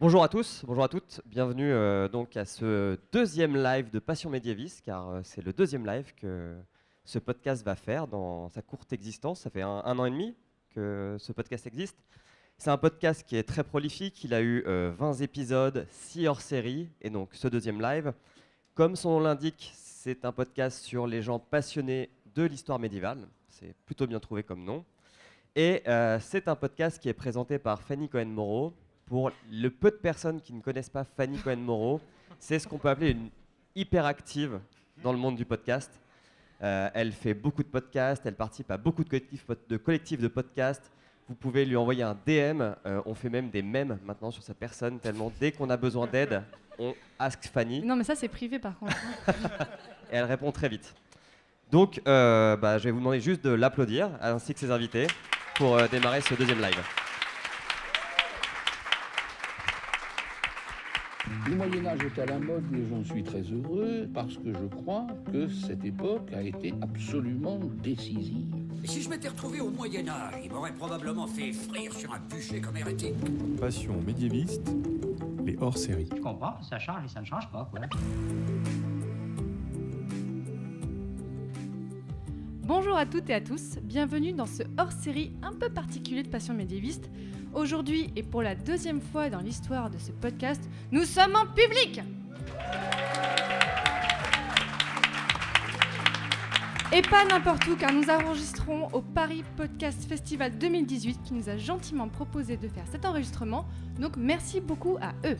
Bonjour à tous, bonjour à toutes, bienvenue euh, donc à ce deuxième live de Passion médiéviste, car euh, c'est le deuxième live que ce podcast va faire dans sa courte existence. Ça fait un, an et demi que ce podcast existe. C'est un podcast qui est très prolifique, il a eu euh, 20 épisodes, 6 hors-série, et donc ce deuxième live. Comme son nom l'indique, c'est un podcast sur les gens passionnés de l'histoire médiévale, c'est plutôt bien trouvé comme nom. Et euh, c'est un podcast qui est présenté par Fanny Cohen-Moreau, pour le peu de personnes qui ne connaissent pas Fanny Cohen-Moreau, c'est ce qu'on peut appeler une hyperactive dans le monde du podcast. Euh, elle fait beaucoup de podcasts, elle participe à beaucoup de collectifs de, collectifs de podcasts. Vous pouvez lui envoyer un DM. euh, on fait même des mèmes maintenant sur sa personne, tellement dès qu'on a besoin d'aide, on ask Fanny Non, mais ça, c'est privé par contre. et elle répond très vite. Donc, euh, bah, je vais vous demander juste de l'applaudir, ainsi que ses invités, pour démarrer ce deuxième live. Le Moyen Âge est à la mode et j'en suis très heureux parce que je crois que cette époque a été absolument décisive. Et si je m'étais retrouvé au Moyen Âge, il m'aurait probablement fait frire sur un bûcher comme hérétique. Passion médiéviste, les hors-séries. Je comprends, ça change et ça ne change pas, quoi. Bonjour à toutes et à tous, bienvenue dans ce hors-série un peu particulier de Passion médiéviste. Aujourd'hui et pour la deuxième fois dans l'histoire de ce podcast, nous sommes en public Et pas n'importe où, car nous enregistrons au Paris Podcast Festival 2018 qui nous a gentiment proposé de faire cet enregistrement, donc merci beaucoup à eux.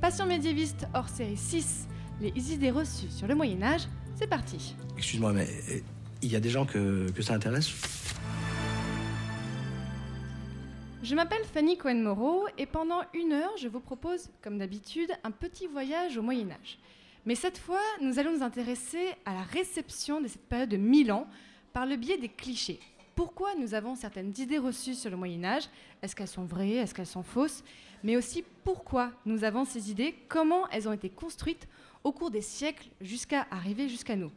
Passion médiéviste hors série 6, les idées reçues sur le Moyen-Âge, c'est parti Excuse-moi, mais euh, il y a des gens que, ça intéresse. Je m'appelle Fanny Cohen-Moreau et pendant une heure, je vous propose, comme d'habitude, un petit voyage au Moyen Âge. Mais cette fois, nous allons nous intéresser à la réception de cette période de 1000 ans par le biais des clichés. Pourquoi nous avons certaines idées reçues sur le Moyen Âge Est-ce qu'elles sont vraies? Est-ce qu'elles sont fausses? Mais aussi pourquoi nous avons ces idées? Comment elles ont été construites au cours des siècles jusqu'à arriver jusqu'à nous?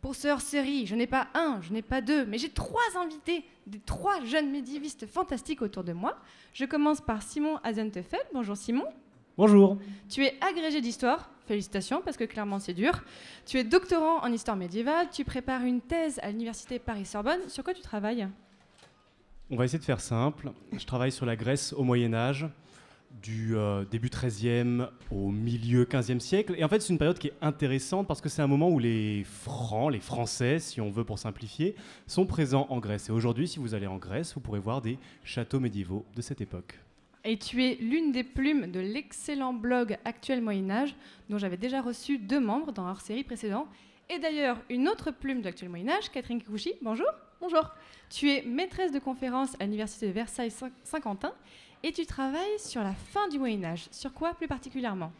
Pour ce hors-série, je n'ai pas un, je n'ai pas deux, mais j'ai trois invités, des trois jeunes médiévistes fantastiques autour de moi. Je commence par Simon Azentefeld. Bonjour Simon. Bonjour. Tu es agrégé d'histoire. Félicitations, parce que clairement c'est dur. Tu es doctorant en histoire médiévale. Tu prépares une thèse à l'université Paris-Sorbonne. Sur quoi tu travailles? On va essayer de faire simple. Je travaille sur la Grèce au Moyen Âge, du euh, début 13e au milieu 15e siècle. Et en fait, c'est une période qui est intéressante parce que c'est un moment où les Francs, les Français, si on veut pour simplifier, sont présents en Grèce. Et aujourd'hui, si vous allez en Grèce, vous pourrez voir des châteaux médiévaux de cette époque. Et tu es l'une des plumes de l'excellent blog Actuel Moyen Âge, dont j'avais déjà reçu deux membres dans leur série précédente. Et d'ailleurs, une autre plume de l'Actuel Moyen Âge, Catherine Kikuchi. Bonjour. Bonjour. Tu es maîtresse de conférence à l'Université de Versailles-Saint-Quentin et tu travailles sur la fin du Moyen Âge. Sur quoi plus particulièrement?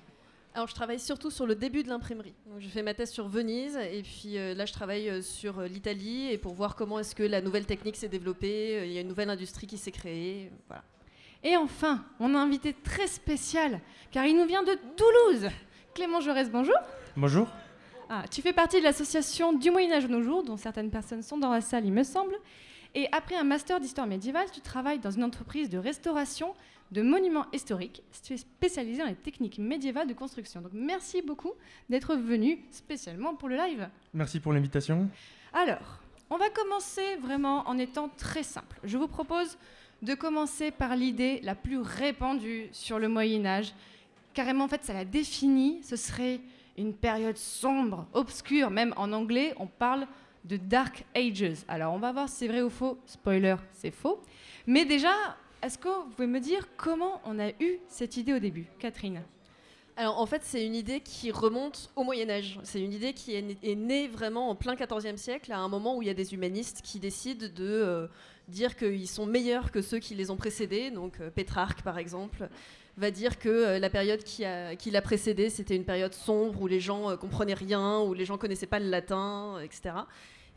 Alors, je travaille surtout sur le début de l'imprimerie. Je fais ma thèse sur Venise et puis euh, là, je travaille euh, sur euh, l'Italie et pour voir comment est-ce que la nouvelle technique s'est développée. Euh, Il y a une nouvelle industrie qui s'est créée. Voilà. Et enfin, on a un invité très spécial, car il nous vient de Toulouse. Clément Jaurès, bonjour. Bonjour. Ah, tu fais partie de l'association du Moyen Âge de nos jours, dont certaines personnes sont dans la salle, il me semble. Et après un master d'histoire médiévale, tu travailles dans une entreprise de restauration de monuments historiques. Tu es spécialisé dans les techniques médiévales de construction. Donc merci beaucoup d'être venu spécialement pour le live. Merci pour l'invitation. Alors, on va commencer vraiment en étant très simple. Je vous propose de commencer par l'idée la plus répandue sur le Moyen Âge. Carrément, en fait, ça la définit. Ce serait une période sombre, obscure. Même en anglais, on parle de Dark Ages. Alors, on va voir si c'est vrai ou faux. Spoiler, c'est faux. Mais déjà, est-ce que vous pouvez me dire comment on a eu cette idée au début Catherine? Alors en fait, c'est une idée qui remonte au Moyen Âge. C'est une idée qui est, née- vraiment en plein XIVe siècle, à un moment où il y a des humanistes qui décident de euh, dire qu'ils sont meilleurs que ceux qui les ont précédés. Donc euh, Pétrarque, par exemple, va dire que euh, la période qui, a- qui l'a précédée, c'était une période sombre où les gens euh, comprenaient rien, où les gens connaissaient pas le latin, euh, etc.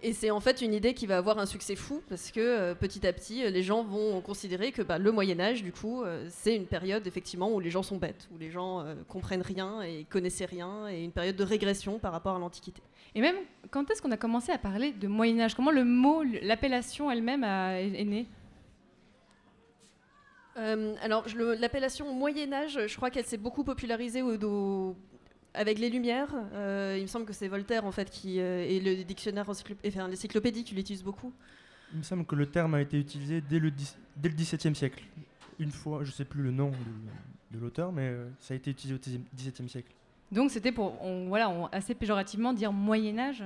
Et c'est en fait une idée qui va avoir un succès fou parce que petit à petit, les gens vont considérer que bah, le Moyen Âge, du coup, c'est une période effectivement où les gens sont bêtes, où les gens euh, comprennent rien et connaissaient rien, et une période de régression par rapport à l'Antiquité. Et même, quand est-ce qu'on a commencé à parler de Moyen Âge? Comment le mot, l'appellation elle-même est née Euh, alors, l'appellation Moyen Âge, je crois qu'elle s'est beaucoup popularisée au, au- avec les Lumières. Euh, il me semble que c'est Voltaire en fait qui euh, et le dictionnaire enfin, l'encyclopédie qui l'utilise beaucoup. Il me semble que le terme a été utilisé dès le, dès le XVIIe siècle. Une fois, je ne sais plus le nom de, de l'auteur, mais euh, ça a été utilisé au XVIIe siècle. Donc c'était pour, on- voilà, on- assez péjorativement dire Moyen Âge.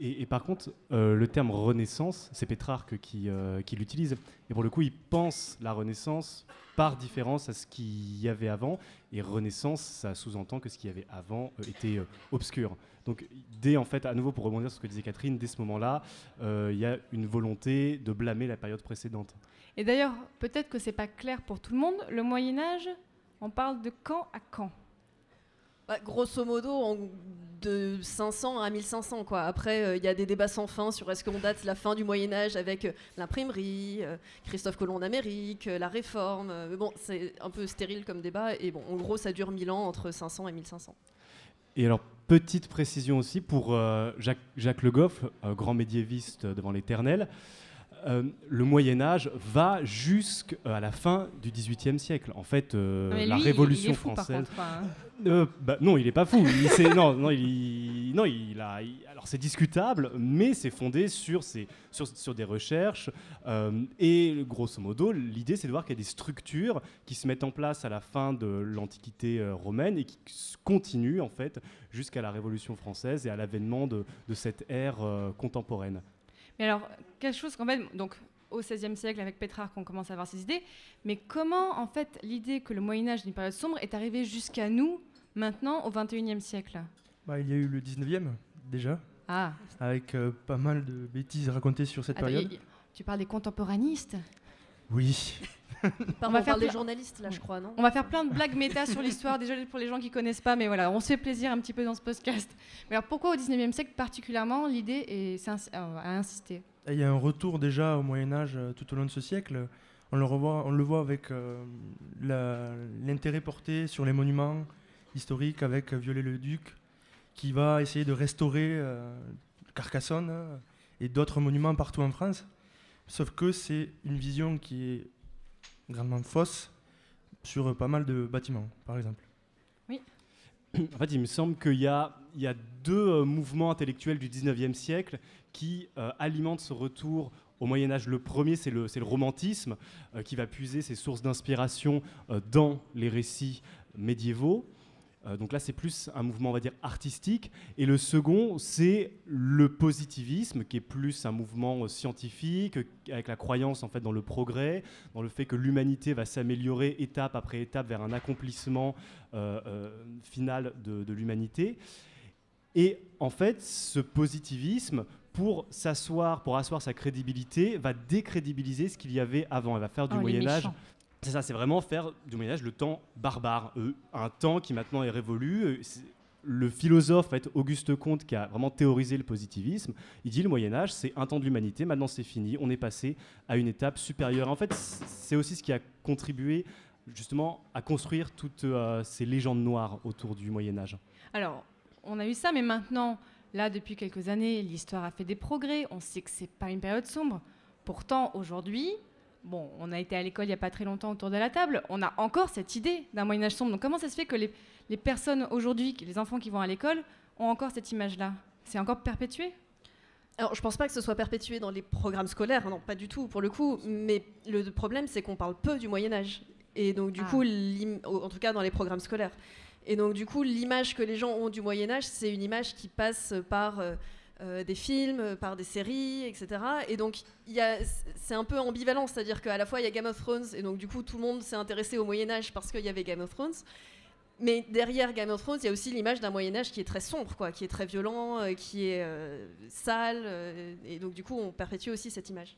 Et, par contre, euh, le terme Renaissance, c'est Pétrarque qui, euh, qui l'utilise. Et pour le coup, il pense la Renaissance par différence à ce qu'il y avait avant. Et Renaissance, ça sous-entend que ce qu'il y avait avant euh, était obscur. Donc, dès, en fait, à nouveau pour rebondir sur ce que disait Catherine, dès ce moment-là, il y a une volonté de blâmer la période précédente. Et d'ailleurs, peut-être que c'est pas clair pour tout le monde. Le Moyen Âge, on parle de quand à quand? Bah, grosso modo, en- de 500 à 1500. Quoi. Après, euh, il y a des débats sans fin sur est-ce qu'on date la fin du Moyen Âge avec euh, l'imprimerie, euh, Christophe Colomb d'Amérique, la Réforme. bon, c'est un peu stérile comme débat. Et bon, en gros, ça dure 1000 ans, entre 500 et 1500. Et alors, petite précision aussi pour Jacques, Jacques Le Goff, grand médiéviste devant l'éternel. Euh, le Moyen Âge va jusqu'à la fin du XVIIIe siècle. En fait, euh, la Révolution il est fou, par française. contre, hein. Euh, bah, non, il n'est pas fou. Il, non, non, il, non, il a. il- alors c'est discutable, mais c'est fondé sur, ces, sur, sur des recherches. euh, et grosso modo, l'idée, c'est de voir qu'il y a des structures qui se mettent en place à la fin de l'Antiquité euh, romaine et qui continuent en fait jusqu'à la Révolution française et à l'avènement de, de cette ère euh, contemporaine. Mais alors, quelque chose qu'en fait, donc au XVIe siècle, avec Pétrarque, on commence à avoir ces idées. Mais comment, en fait, l'idée que le Moyen Âge est une période sombre est arrivée jusqu'à nous, maintenant, au XXIe siècle? Bah, il y a eu le 19e déjà, Ah, avec euh, pas mal de bêtises racontées sur cette attends, période. y- y- tu parles des contemporanistes? Oui. Pardon, va on faire parle des journalistes, là, je crois, non On va faire plein de blagues méta sur l'histoire, désolé pour les gens qui connaissent pas, mais voilà, on se fait plaisir un petit peu dans ce podcast. Mais alors pourquoi au 19e siècle particulièrement l'idée est, ins- euh, à insister Et Il y a un retour déjà au Moyen Âge euh, tout au long de ce siècle. On le, revoit, on le voit avec euh, l'intérêt porté sur les monuments historiques avec Viollet-le-Duc, qui va essayer de restaurer euh, Carcassonne euh, et d'autres monuments partout en France. Sauf que c'est une vision qui est grandement fausse sur pas mal de bâtiments, par exemple. En fait, il me semble qu'il y a, il y a deux euh, mouvements intellectuels du 19e siècle qui euh, alimentent ce retour au Moyen Âge. Le premier, c'est le, romantisme, euh, qui va puiser ses sources d'inspiration euh, dans les récits médiévaux. Euh, donc là, c'est plus un mouvement, on va dire, artistique. Et le second, c'est le positivisme, qui est plus un mouvement euh, scientifique, euh, avec la croyance en fait dans le progrès, dans le fait que l'humanité va s'améliorer étape après étape vers un accomplissement euh, euh, final de, de l'humanité. Et en fait, ce positivisme, pour s'asseoir, pour asseoir sa crédibilité, va décrédibiliser ce qu'il y avait avant. Elle va faire du Oh, Moyen Âge. C'est ça, c'est vraiment faire du Moyen Âge le temps barbare, euh, un temps qui maintenant est révolu. euh, le philosophe, en fait, Auguste Comte, qui a vraiment théorisé le positivisme, il dit le Moyen Âge, c'est un temps de l'humanité, maintenant c'est fini, on est passé à une étape supérieure. En fait, c'est aussi ce qui a contribué justement à construire toutes euh, ces légendes noires autour du Moyen Âge. Alors, on a eu ça, mais maintenant, là, depuis quelques années, l'histoire a fait des progrès. On sait que c'est pas une période sombre. Pourtant, aujourd'hui, bon, on a été à l'école il n'y a pas très longtemps autour de la table, on a encore cette idée d'un Moyen Âge sombre. Donc, comment ça se fait que les, les personnes aujourd'hui, les enfants qui vont à l'école, ont encore cette image-là? C'est encore perpétué? Alors, je pense pas que ce soit perpétué dans les programmes scolaires, non, pas du tout, pour le coup. Mais le problème, c'est qu'on parle peu du Moyen Âge. Et donc, du Ah. coup, en tout cas dans les programmes scolaires. Et donc, du coup, l'image que les gens ont du Moyen Âge, c'est une image qui passe par euh, euh, des films, euh, par des séries, etc. Et donc, il y a- c'est un peu ambivalent, c'est-à-dire qu'à la fois, il y a Game of Thrones, et donc, du coup, tout le monde s'est intéressé au Moyen Âge parce qu'il y avait Game of Thrones. Mais derrière Game of Thrones, il y a aussi l'image d'un Moyen Âge qui est très sombre, quoi, qui est très violent, euh, qui est euh, sale, euh, et donc du coup, on perpétue aussi cette image.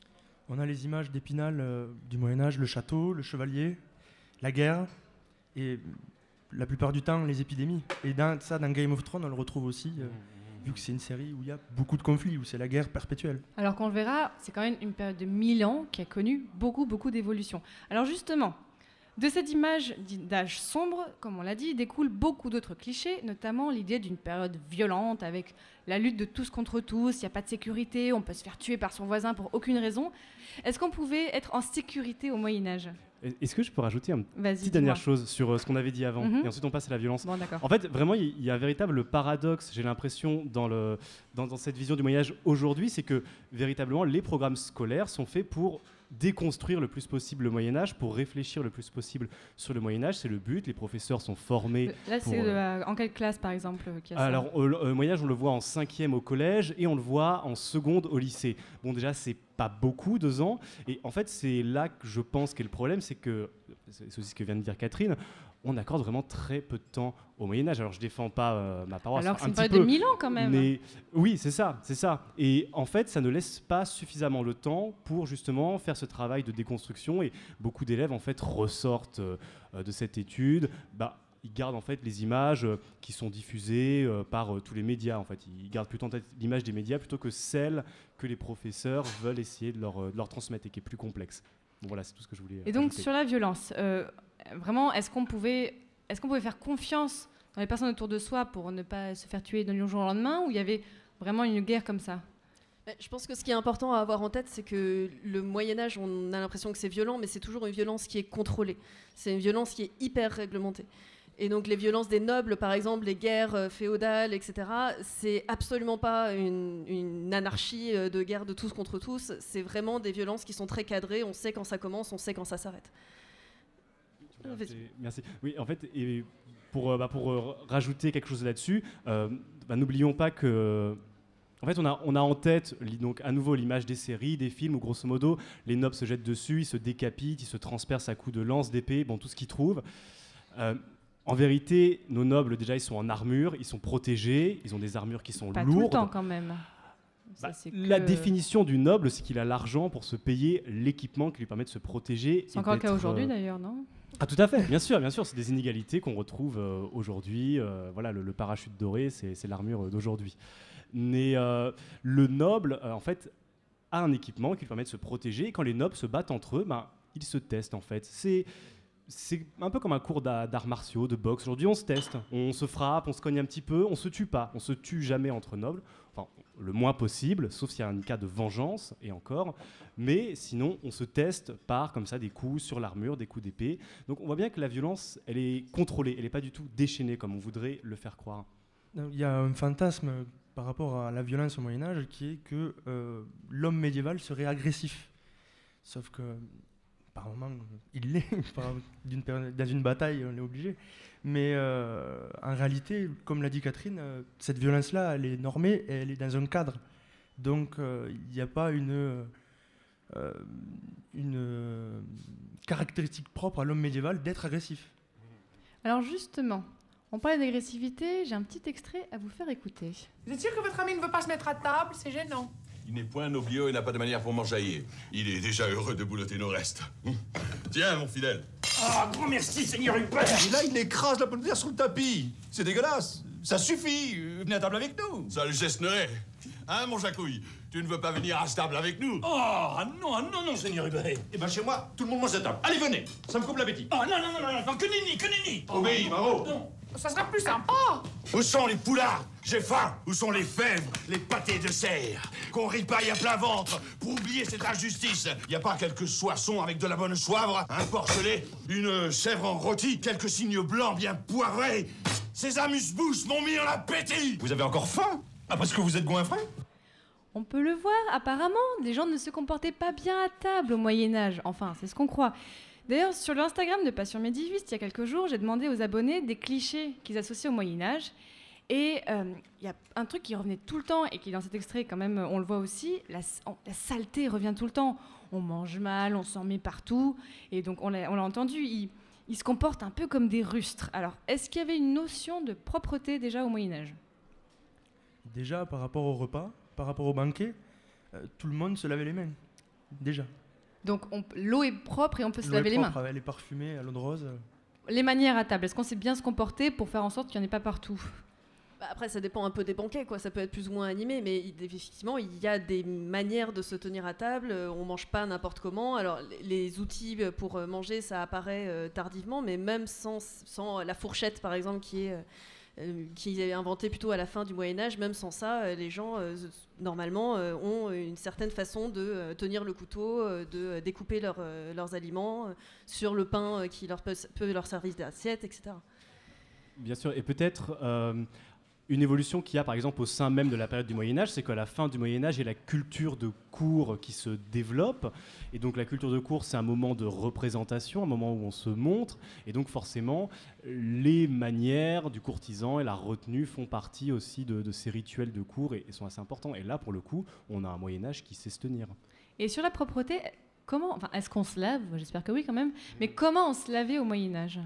On a les images d'Épinal euh, du Moyen Âge, le château, le chevalier, la guerre, et la plupart du temps les épidémies. Et dans, ça, dans Game of Thrones, on le retrouve aussi, euh, vu que c'est une série où il y a beaucoup de conflits, où c'est la guerre perpétuelle. Alors qu'on le verra, c'est quand même une période de 1000 ans qui a connu beaucoup, beaucoup d'évolutions. Alors justement, de cette image d'âge sombre, comme on l'a dit, découlent beaucoup d'autres clichés, notamment l'idée d'une période violente avec la lutte de tous contre tous, il n'y a pas de sécurité, on peut se faire tuer par son voisin pour aucune raison. Est-ce qu'on pouvait être en sécurité au Moyen Âge? Est-ce que je peux rajouter une petite dernière chose sur euh, ce qu'on avait dit avant Mhm. et ensuite on passe à la violence Bon. En fait, vraiment, il y a un véritable paradoxe, j'ai l'impression, dans, le, dans, dans cette vision du Moyen-Âge aujourd'hui, c'est que véritablement, les programmes scolaires sont faits pour déconstruire le plus possible le Moyen-Âge, pour réfléchir le plus possible sur le Moyen-Âge. C'est le but. Les professeurs sont formés. Là, c'est euh, euh, en quelle classe, par exemple euh, y a alors, au au Moyen-Âge, on le voit en cinquième au collège et on le voit en seconde au lycée. Bon, déjà, c'est pas beaucoup, deux ans. Et en fait, c'est là que je pense qu'est le problème, c'est que, c'est aussi ce que vient de dire Catherine, on accorde vraiment très peu de temps au Moyen-Âge. Alors, je défends pas euh, ma paroisse. Alors que c'est période de 1000 ans quand même. Mais oui, c'est ça, c'est ça. Et en fait, ça ne laisse pas suffisamment le temps pour justement faire ce travail de déconstruction. Et beaucoup d'élèves en fait ressortent euh, de cette étude. Bah, ils gardent en fait les images euh, qui sont diffusées par tous les médias. En fait, ils gardent plutôt en tête l'image des médias plutôt que celle que les professeurs veulent essayer de leur, de leur transmettre et qui est plus complexe. Bon, voilà, c'est tout ce que je voulais. Et donc ajouter. sur la violence, euh, vraiment, est-ce qu'on pouvait, est-ce qu'on pouvait faire confiance dans les personnes autour de soi pour ne pas se faire tuer d'un jour au lendemain, ou il y avait vraiment une guerre comme ça? Mais Je pense que ce qui est important à avoir en tête, c'est que le Moyen Âge, on a l'impression que c'est violent, mais c'est toujours une violence qui est contrôlée. C'est une violence qui est hyper réglementée. Et donc les violences des nobles, par exemple, les guerres euh, féodales, etc., c'est absolument pas une, une anarchie euh, de guerre de tous contre tous. C'est vraiment des violences qui sont très cadrées. On sait quand ça commence, on sait quand ça s'arrête. Merci. Merci. Oui, en fait, et pour, euh, bah, pour rajouter quelque chose là-dessus, euh, bah, n'oublions pas que. En fait, on a, on a en tête donc à nouveau l'image des séries, des films où grosso modo les nobles se jettent dessus, ils se décapitent, ils se transpercent à coups de lance, d'épée, bon tout ce qu'ils trouvent. Euh, en vérité, nos nobles déjà ils sont en armure, ils sont protégés, ils ont des armures qui sont Pas tout le lourdes. temps quand même. Bah, La que- définition du noble, c'est qu'il a l'argent pour se payer l'équipement qui lui permet de se protéger. C'est encore le cas aujourd'hui euh, d'ailleurs, non? Ah tout à fait, bien sûr, bien sûr, c'est des inégalités qu'on retrouve euh, aujourd'hui. euh, voilà, le, le parachute doré, c'est l'armure d'aujourd'hui. Mais le noble, en fait, a un équipement qui lui permet de se protéger. Et quand les nobles se battent entre eux, ben, ils se testent en fait. C'est c'est un peu comme un cours d'a- d'arts martiaux, de boxe. Aujourd'hui, on se teste, on se frappe, on se cogne un petit peu, on se tue pas, on se tue jamais entre nobles. Enfin, le moins possible, sauf s'il y a un cas de vengeance, et encore. Mais sinon, on se teste par comme ça des coups sur l'armure, des coups d'épée. Donc on voit bien que la violence, elle est contrôlée, elle n'est pas du tout déchaînée comme on voudrait le faire croire. Il y a un fantasme par rapport à la violence au Moyen Âge qui est que euh, l'homme médiéval serait agressif. Sauf que par moment, il l'est. Dans une bataille, on est obligé. Mais euh, en réalité, comme l'a dit Catherine, euh, cette violence-là, elle est normée et elle est dans un cadre. Donc euh, il n'y a pas une, euh, une caractéristique propre à l'homme médiéval d'être agressif. Alors justement, on parlait d'agressivité, j'ai un petit extrait à vous faire écouter. Vous êtes sûr que votre ami ne veut pas se mettre à table? C'est gênant. Il n'est point noblio et n'a pas de manière pour m'enjailler. Il est déjà heureux de boulotter nos restes. Tiens, mon fidèle. Ah, grand merci, Seigneur Hubert Et là, il écrase la pomme de terre sur le tapis. C'est dégueulasse. Ça suffit. Venez à table avec nous. Ça le gesterait. Hein, mon Jacouille? Tu ne veux pas venir à ce table avec nous? Oh, ah non, ah non, non, Seigneur Hubert Eh ben, chez moi, tout le monde mange à table. Allez, venez Ça me coupe l'appétit Oh, non, non, non, non, non, que nenni, que nenni Obéis, Maro. Ça sera plus sympa. Où sont les poulards? J'ai faim. Où sont les fèves, les pâtés de serre Qu'on ripaille à plein ventre pour oublier cette injustice. Y a pas quelques soissons avec de la bonne soivre, un porcelet, une chèvre en rôti, quelques signes blancs bien poivrés Ces amuse-bouches m'ont mis en appétit Vous avez encore faim? Après ce que vous êtes goinfré? On peut le voir, apparemment, les gens ne se comportaient pas bien à table au Moyen Âge. Enfin, c'est ce qu'on croit. D'ailleurs, sur l'Instagram de Passion Médiviste, il y a quelques jours, j'ai demandé aux abonnés des clichés qu'ils associent au Moyen Âge. Et euh, il y a un truc qui revenait tout le temps et qui dans cet extrait quand même, on le voit aussi, la, on- la saleté revient tout le temps. On mange mal, on s'en met partout. Et donc on l'a entendu, ils, ils se comportent un peu comme des rustres. Alors, est-ce qu'il y avait une notion de propreté déjà au Moyen Âge Déjà, par rapport au repas, par rapport au banquet, euh, tout le monde se lavait les mains. Déjà. Donc on- l'eau est propre et on peut se est laver les mains. Elle est parfumée à l'eau de rose. Les manières à table, est-ce qu'on sait bien se comporter pour faire en sorte qu'il n'y en ait pas partout? Après, ça dépend un peu des banquets, quoi. Ça peut être plus ou moins animé, mais effectivement, il y a des manières de se tenir à table. euh, On mange pas n'importe comment. Alors, les- outils pour euh, manger, ça apparaît euh, tardivement, mais même sans, la fourchette, par exemple, qui est euh, euh, qui est inventé plutôt à la fin du Moyen Âge. Même sans ça, euh, les gens euh, normalement euh, ont une certaine façon de euh, tenir le couteau, euh, de euh, découper leur, euh, leurs aliments euh, sur le pain euh, qui leur peut, peut leur servir d'assiette, etc. Bien sûr, et peut-être euh, une évolution qu'il y a par exemple au sein même de la période du Moyen Âge, c'est qu'à la fin du Moyen Âge, il y a la culture de cour qui se développe. Et donc la culture de cour, c'est un moment de représentation, un moment où on se montre. Et donc forcément, les manières du courtisan et la retenue font partie aussi de, ces rituels de cour et, et sont assez importants. Et là, pour le coup, on a un Moyen Âge qui sait se tenir. Et sur la propreté, comment, enfin, est-ce qu'on se lave? J'espère que oui quand même. Mais comment on se lavait au Moyen Âge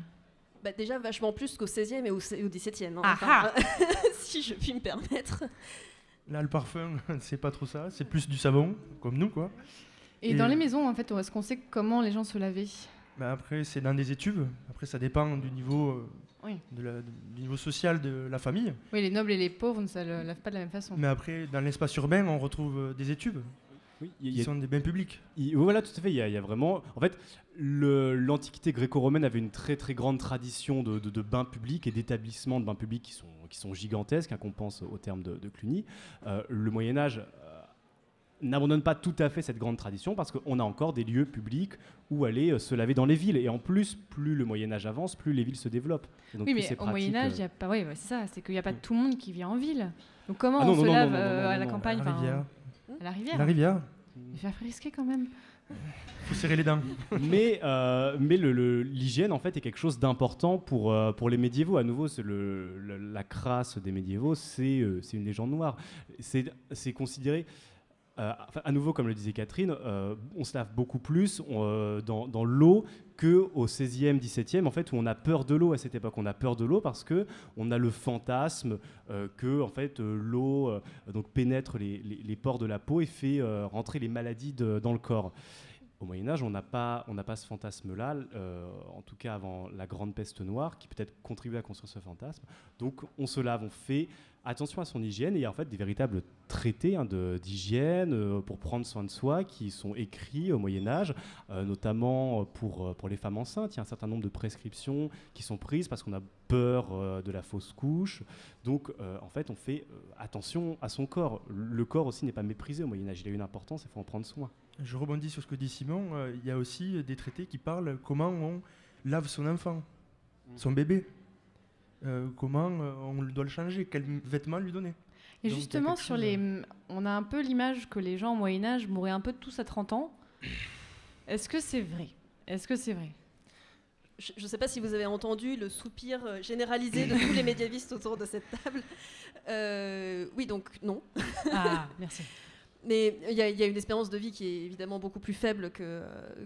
Bah, déjà vachement plus qu'au 16e et au, au 17e. hein. Ah Enfin, si je puis me permettre. Là, le parfum, c'est pas trop ça. C'est plus du savon, comme nous, quoi. Et, dans les maisons, en fait, est-ce qu'on sait comment les gens se lavaient? Bah après, c'est dans des étuves. Après, ça dépend du niveau, euh, Oui. de la- du niveau social de la famille. Oui, les nobles et les pauvres ne se lavent pas de la même façon. Mais après, dans l'espace urbain, on retrouve euh, des étuves. Il qui y a- sont des bains publics. Il- voilà, tout à fait. Il y a, il y a vraiment. En fait, l'Antiquité gréco-romaine avait une très très grande tradition de, de- de bains publics et d'établissements de bains publics qui sont, qui sont gigantesques, hein, qu'on pense au terme de, de Cluny. Euh, le Moyen Âge euh, n'abandonne pas tout à fait cette grande tradition parce qu'on a encore des lieux publics où aller euh, se laver dans les villes. Et en plus, plus le Moyen Âge avance, plus les villes se développent. Et donc, oui, plus mais au Moyen Âge, il y a pas. Oui, ouais, c'est ça. C'est qu'il n'y a pas tout le monde qui vit en ville. Donc comment Ah non, on non, se non, lave non, non, euh, non, à la campagne la enfin, rivière. À la rivière. La rivière. Il fait risqué quand même. faut serrer les dents. mais euh, mais le- le- l'hygiène, en fait, est quelque chose d'important pour, euh, pour les médiévaux. À nouveau, c'est le, le- la crasse des médiévaux, c'est euh, c'est une légende noire. C'est c'est considéré. Euh, à nouveau, comme le disait Catherine, euh, on se lave beaucoup plus euh, dans, l'eau que au 16e, 17e, en fait, où on a peur de l'eau à cette époque. On a peur de l'eau parce que on a le fantasme que en fait, l'eau pénètre les, pores de la peau et fait rentrer les maladies dans le corps. Au Moyen Âge, on n'a pas, pas ce fantasme-là, euh, en tout cas avant la grande peste noire, qui peut-être contribué à construire ce fantasme. Donc on se lave, on fait attention à son hygiène, et il y a en fait des véritables traités hein, d'hygiène euh, pour prendre soin de soi qui sont écrits au Moyen Âge, euh, notamment pour, pour les femmes enceintes. Il y a un certain nombre de prescriptions qui sont prises parce qu'on a peur de la fausse couche. Donc en fait, on fait attention à son corps. Le corps aussi n'est pas méprisé au Moyen Âge, il a une importance, il faut en prendre soin. Je rebondis sur ce que dit Simon. euh, Il y a aussi des traités qui parlent comment on lave son enfant, son bébé. Euh, comment euh, on doit le changer, quels vêtements lui donner. Et Donc, justement, sur chose, les, on a un peu l'image que les gens au Moyen Âge mouraient un peu tous à 30 ans. Est-ce que c'est vrai? Est-ce que c'est vrai? Je ne sais pas si vous avez entendu le soupir généralisé de tous les médiévistes autour de cette table. Euh, oui, donc non. Ah, merci. Mais il y, a- il y a une espérance de vie qui est évidemment beaucoup plus faible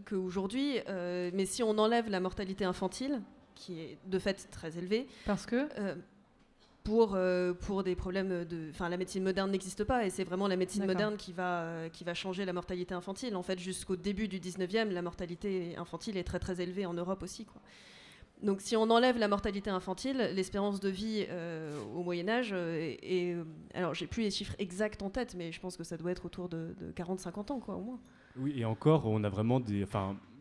qu'aujourd'hui. Euh, mais si on enlève la mortalité infantile, qui est de fait très élevée. Parce que pour, euh, pour des problèmes de. Enfin, la médecine moderne n'existe pas et c'est vraiment la médecine moderne qui va, euh, qui va changer la mortalité infantile. En fait, jusqu'au début du 19e, la mortalité infantile est très très élevée en Europe aussi. Quoi. Donc, si on enlève la mortalité infantile, l'espérance de vie euh, au Moyen-Âge est. est- alors, j'ai plus les chiffres exacts en tête, mais je pense que ça doit être autour de, de 40-50 ans, quoi, au moins. Oui, et encore, on a vraiment des.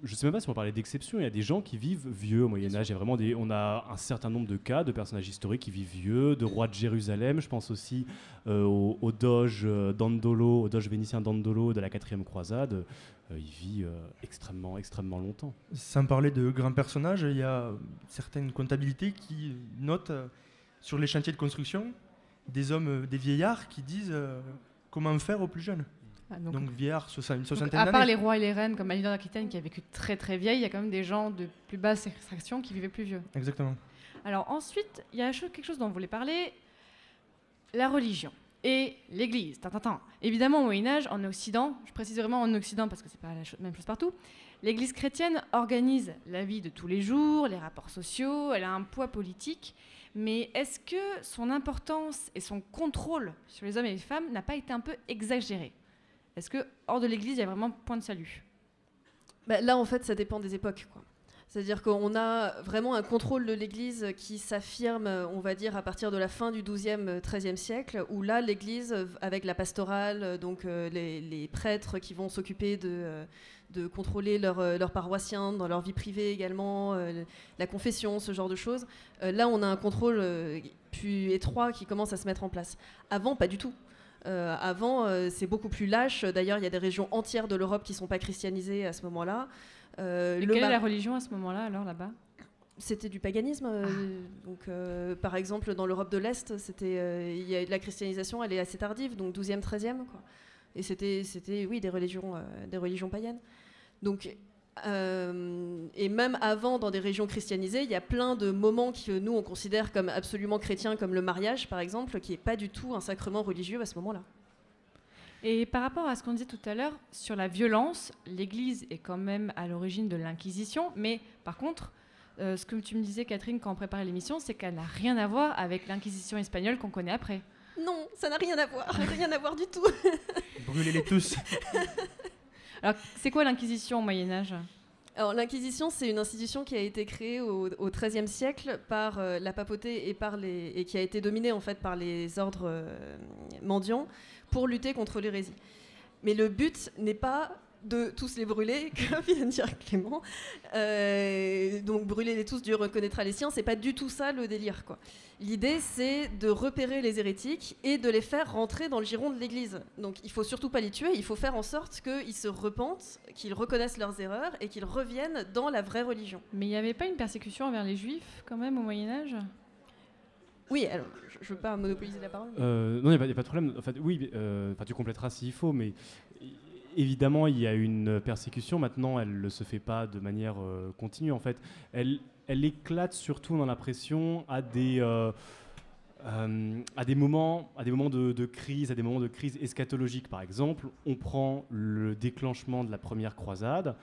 Je sais même pas si on parlait d'exception. Il y a des gens qui vivent vieux au Moyen Âge. Vraiment des. On a un certain nombre de cas de personnages historiques qui vivent vieux, de rois de Jérusalem. Je pense aussi euh, au, doge euh, Dandolo, au doge vénitien Dandolo de la quatrième croisade. Euh, il vit extrêmement, extrêmement longtemps. Sans parler de grands personnages, il y a certaines comptabilités qui notent sur les chantiers de construction des hommes, des vieillards qui disent comment faire aux plus jeunes. Ah, donc- donc, vieillards, soixante- une soixantaine à part les rois et les reines comme Aline d'Aquitaine qui a vécu très très vieille, il y a quand même des gens de plus basse extraction qui vivaient plus vieux. Exactement. Alors ensuite, il y a quelque chose dont vous voulez parler, la religion et l'Église. Évidemment, au Moyen Âge, en Occident, je précise vraiment en Occident parce que c'est pas la même chose partout, l'Église chrétienne organise la vie de tous les jours, les rapports sociaux, elle a un poids politique, mais est-ce que son importance et son contrôle sur les hommes et les femmes n'a pas été un peu exagéré? Est-ce que hors de l'Église, il y a vraiment point de salut? Bah, là, en fait, ça dépend des époques. C'est-à-dire qu'on a vraiment un contrôle de l'Église qui s'affirme, on va dire, à partir de la fin du XIIe, XIIIe siècle, où là, l'Église, avec la pastorale, donc euh, les, prêtres qui vont s'occuper de, euh, contrôler leurs euh, paroissiens dans leur vie privée également, euh, la confession, ce genre de choses, euh, là, on a un contrôle euh, plus étroit qui commence à se mettre en place. Avant, pas du tout. Euh, avant, euh, c'est beaucoup plus lâche. D'ailleurs, il y a des régions entières de l'Europe qui ne sont pas christianisées à ce moment-là. Euh, le quelle est la religion à ce moment-là, alors, là-bas? C'était du paganisme. euh, donc, par exemple, dans l'Europe de l'Est, c'était, il y a, la christianisation, elle est assez tardive, donc 12e, 13e. Quoi. Et c'était, c'était, oui, des religions, des religions païennes. Donc, euh, et même avant, dans des régions christianisées, il y a plein de moments que nous, on considère comme absolument chrétiens, comme le mariage, par exemple, qui n'est pas du tout un sacrement religieux à ce moment-là. Et par rapport à ce qu'on disait tout à l'heure sur la violence, l'Église est quand même à l'origine de l'Inquisition, mais par contre, euh, ce que tu me disais, Catherine, quand on préparait l'émission, c'est qu'elle n'a rien à voir avec l'Inquisition espagnole qu'on connaît après. Non, ça n'a rien à voir, rien à voir du tout. Brûlez-les tous. Alors, c'est quoi l'Inquisition au Moyen-Âge? Alors l'Inquisition, c'est une institution qui a été créée au, XIIIe siècle par euh, la papauté et qui a été dominée en fait par les ordres euh, mendiants pour lutter contre l'hérésie. Mais le but n'est pas de tous les brûler, comme vient de dire Clément. Euh, donc brûler-les tous, Dieu reconnaîtra les siens, c'est pas du tout ça le délire. quoi. L'idée, c'est de repérer les hérétiques et de les faire rentrer dans le giron de l'Église. Donc il faut surtout pas les tuer, il faut faire en sorte qu'ils se repentent, qu'ils reconnaissent leurs erreurs et qu'ils reviennent dans la vraie religion. Mais il n'y avait pas une persécution envers les Juifs quand même au Moyen-Âge Oui, alors je, je veux pas monopoliser la parole. mais- Euh, non, il n'y a, pas de problème. En fait, oui, euh, enfin, tu compléteras s'il faut, mais évidemment, il y a une persécution. Maintenant, elle ne se fait pas de manière euh, continue. En fait, elle, éclate surtout dans la pression à des, euh, euh, moments, de, crise, à des moments de crise eschatologique. Par exemple, on prend le déclenchement de la première croisade.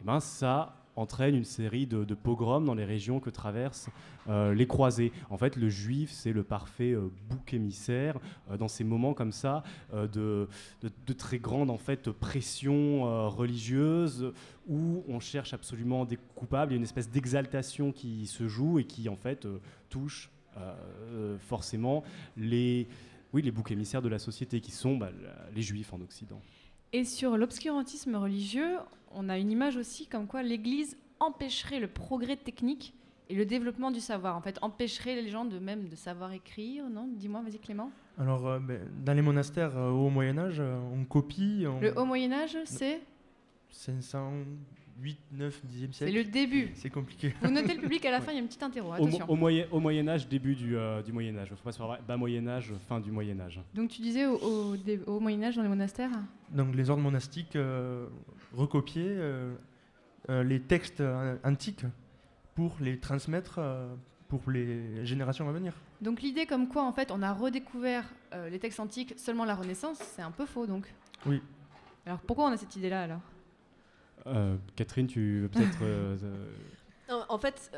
Et ben, ça entraîne une série de, pogroms dans les régions que traversent euh, les croisés. En fait, le juif, c'est le parfait euh, bouc émissaire euh, dans ces moments comme ça de, très grande en fait pression religieuse où on cherche absolument des coupables. Il y a une espèce d'exaltation qui se joue et qui en fait touche forcément les oui les boucs émissaires de la société qui sont bah, les juifs en Occident. Et sur l'obscurantisme religieux, on a une image aussi comme quoi l'Église empêcherait le progrès technique et le développement du savoir. En fait, empêcherait les gens de même de savoir écrire, non? Dis-moi, vas-y Clément. Alors, euh, ben, dans les monastères euh, au Moyen-Âge, euh, on copie. On... Le Haut Moyen Âge, c'est? 508, 9, 10e siècle. C'est le début. C'est compliqué. Vous notez le public à la fin, il y a une petite interro. Au, mo- au moyen, au Moyen Âge, début du, euh, du Moyen Âge. Il faut pas se faire bas Moyen Âge, fin du Moyen Âge. Donc tu disais au, au dé- au Moyen Âge dans les monastères Donc, les ordres monastiques euh, recopiaient euh, euh, les textes euh, antiques pour les transmettre euh, pour les générations à venir. Donc l'idée comme quoi en fait on a redécouvert euh, les textes antiques seulement la Renaissance, c'est un peu faux donc. Oui. Alors pourquoi on a cette idée-là alors? Euh, Catherine, tu veux peut-être. euh, euh, En fait,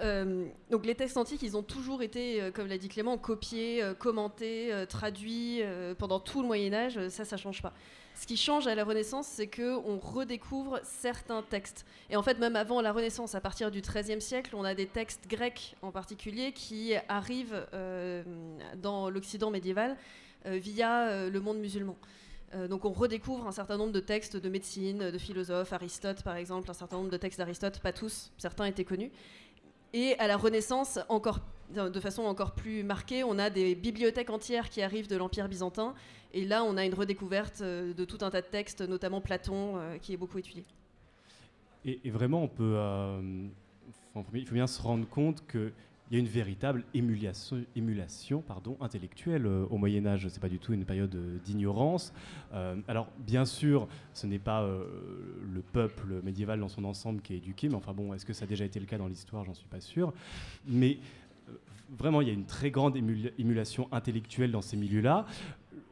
donc les textes antiques, ils ont toujours été, comme l'a dit Clément, copiés, commentés, traduits pendant tout le Moyen Âge. Ça, ça change pas. Ce qui change à la Renaissance, c'est que on redécouvre certains textes. Et en fait, même avant la Renaissance, à partir du XIIIe siècle, on a des textes grecs en particulier qui arrivent dans l'Occident médiéval via le monde musulman. Euh, donc on redécouvre un certain nombre de textes de médecine, de philosophes, Aristote par exemple, un certain nombre de textes d'Aristote, pas tous, certains étaient connus. Et à la Renaissance, encore, de façon encore plus marquée, on a des bibliothèques entières qui arrivent de l'Empire byzantin. Et là, on a une redécouverte euh, de tout un tas de textes, notamment Platon, euh, qui est beaucoup étudié. Et, vraiment, on peut. euh, il faut bien se rendre compte qu'il y a une véritable émulation, intellectuelle euh, au Moyen Âge. C'est pas du tout une période euh, d'ignorance. Euh, alors, bien sûr, ce n'est pas le peuple médiéval dans son ensemble qui est éduqué, mais enfin bon, est-ce que ça a déjà été le cas dans l'histoire? J'en suis pas sûr. Mais vraiment, il y a une très grande émul- émulation intellectuelle dans ces milieux-là.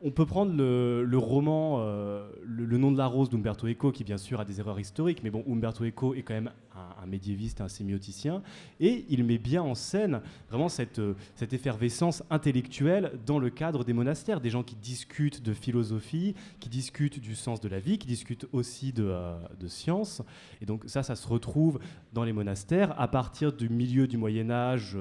On peut prendre le, roman euh, le, nom de la rose d'Umberto Eco, qui bien sûr a des erreurs historiques, mais bon, Umberto Eco est quand même un, médiéviste, un sémioticien, et il met bien en scène vraiment cette, euh, cette effervescence intellectuelle dans le cadre des monastères, des gens qui discutent de philosophie, qui discutent du sens de la vie, qui discutent aussi de, euh, science, et donc ça, ça se retrouve dans les monastères à partir du milieu du Moyen Âge.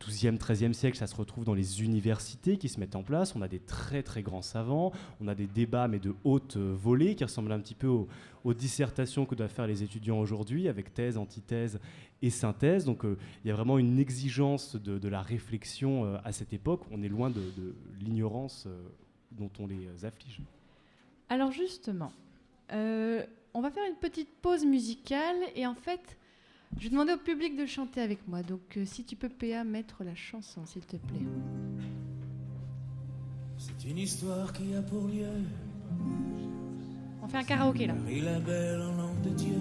12e, 13e siècle, ça se retrouve dans les universités qui se mettent en place. On a des très très grands savants, on a des débats mais de haute euh, volée qui ressemblent un petit peu aux, dissertations que doivent faire les étudiants aujourd'hui avec thèse, antithèse et synthèse. Donc euh, il y a vraiment une exigence de, la réflexion euh, à cette époque. On est loin de, l'ignorance dont on les afflige. Alors justement, on va faire une petite pause musicale et en fait, je vais demander au public de chanter avec moi. Donc euh, si tu peux, PA, mettre la chanson, s'il te plaît. C'est une histoire qui a pour lieu On fait un karaoké là. Marie la belle en langue de Dieu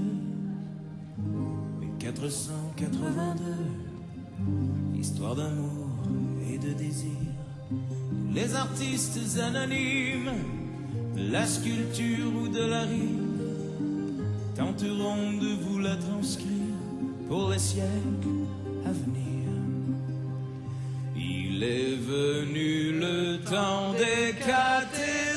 1482 Histoire d'amour et de désir Les artistes anonymes De la sculpture ou de la rime Tenteront de vous la transcrire Pour les siècles à venir. Il est venu le temps des cathédrales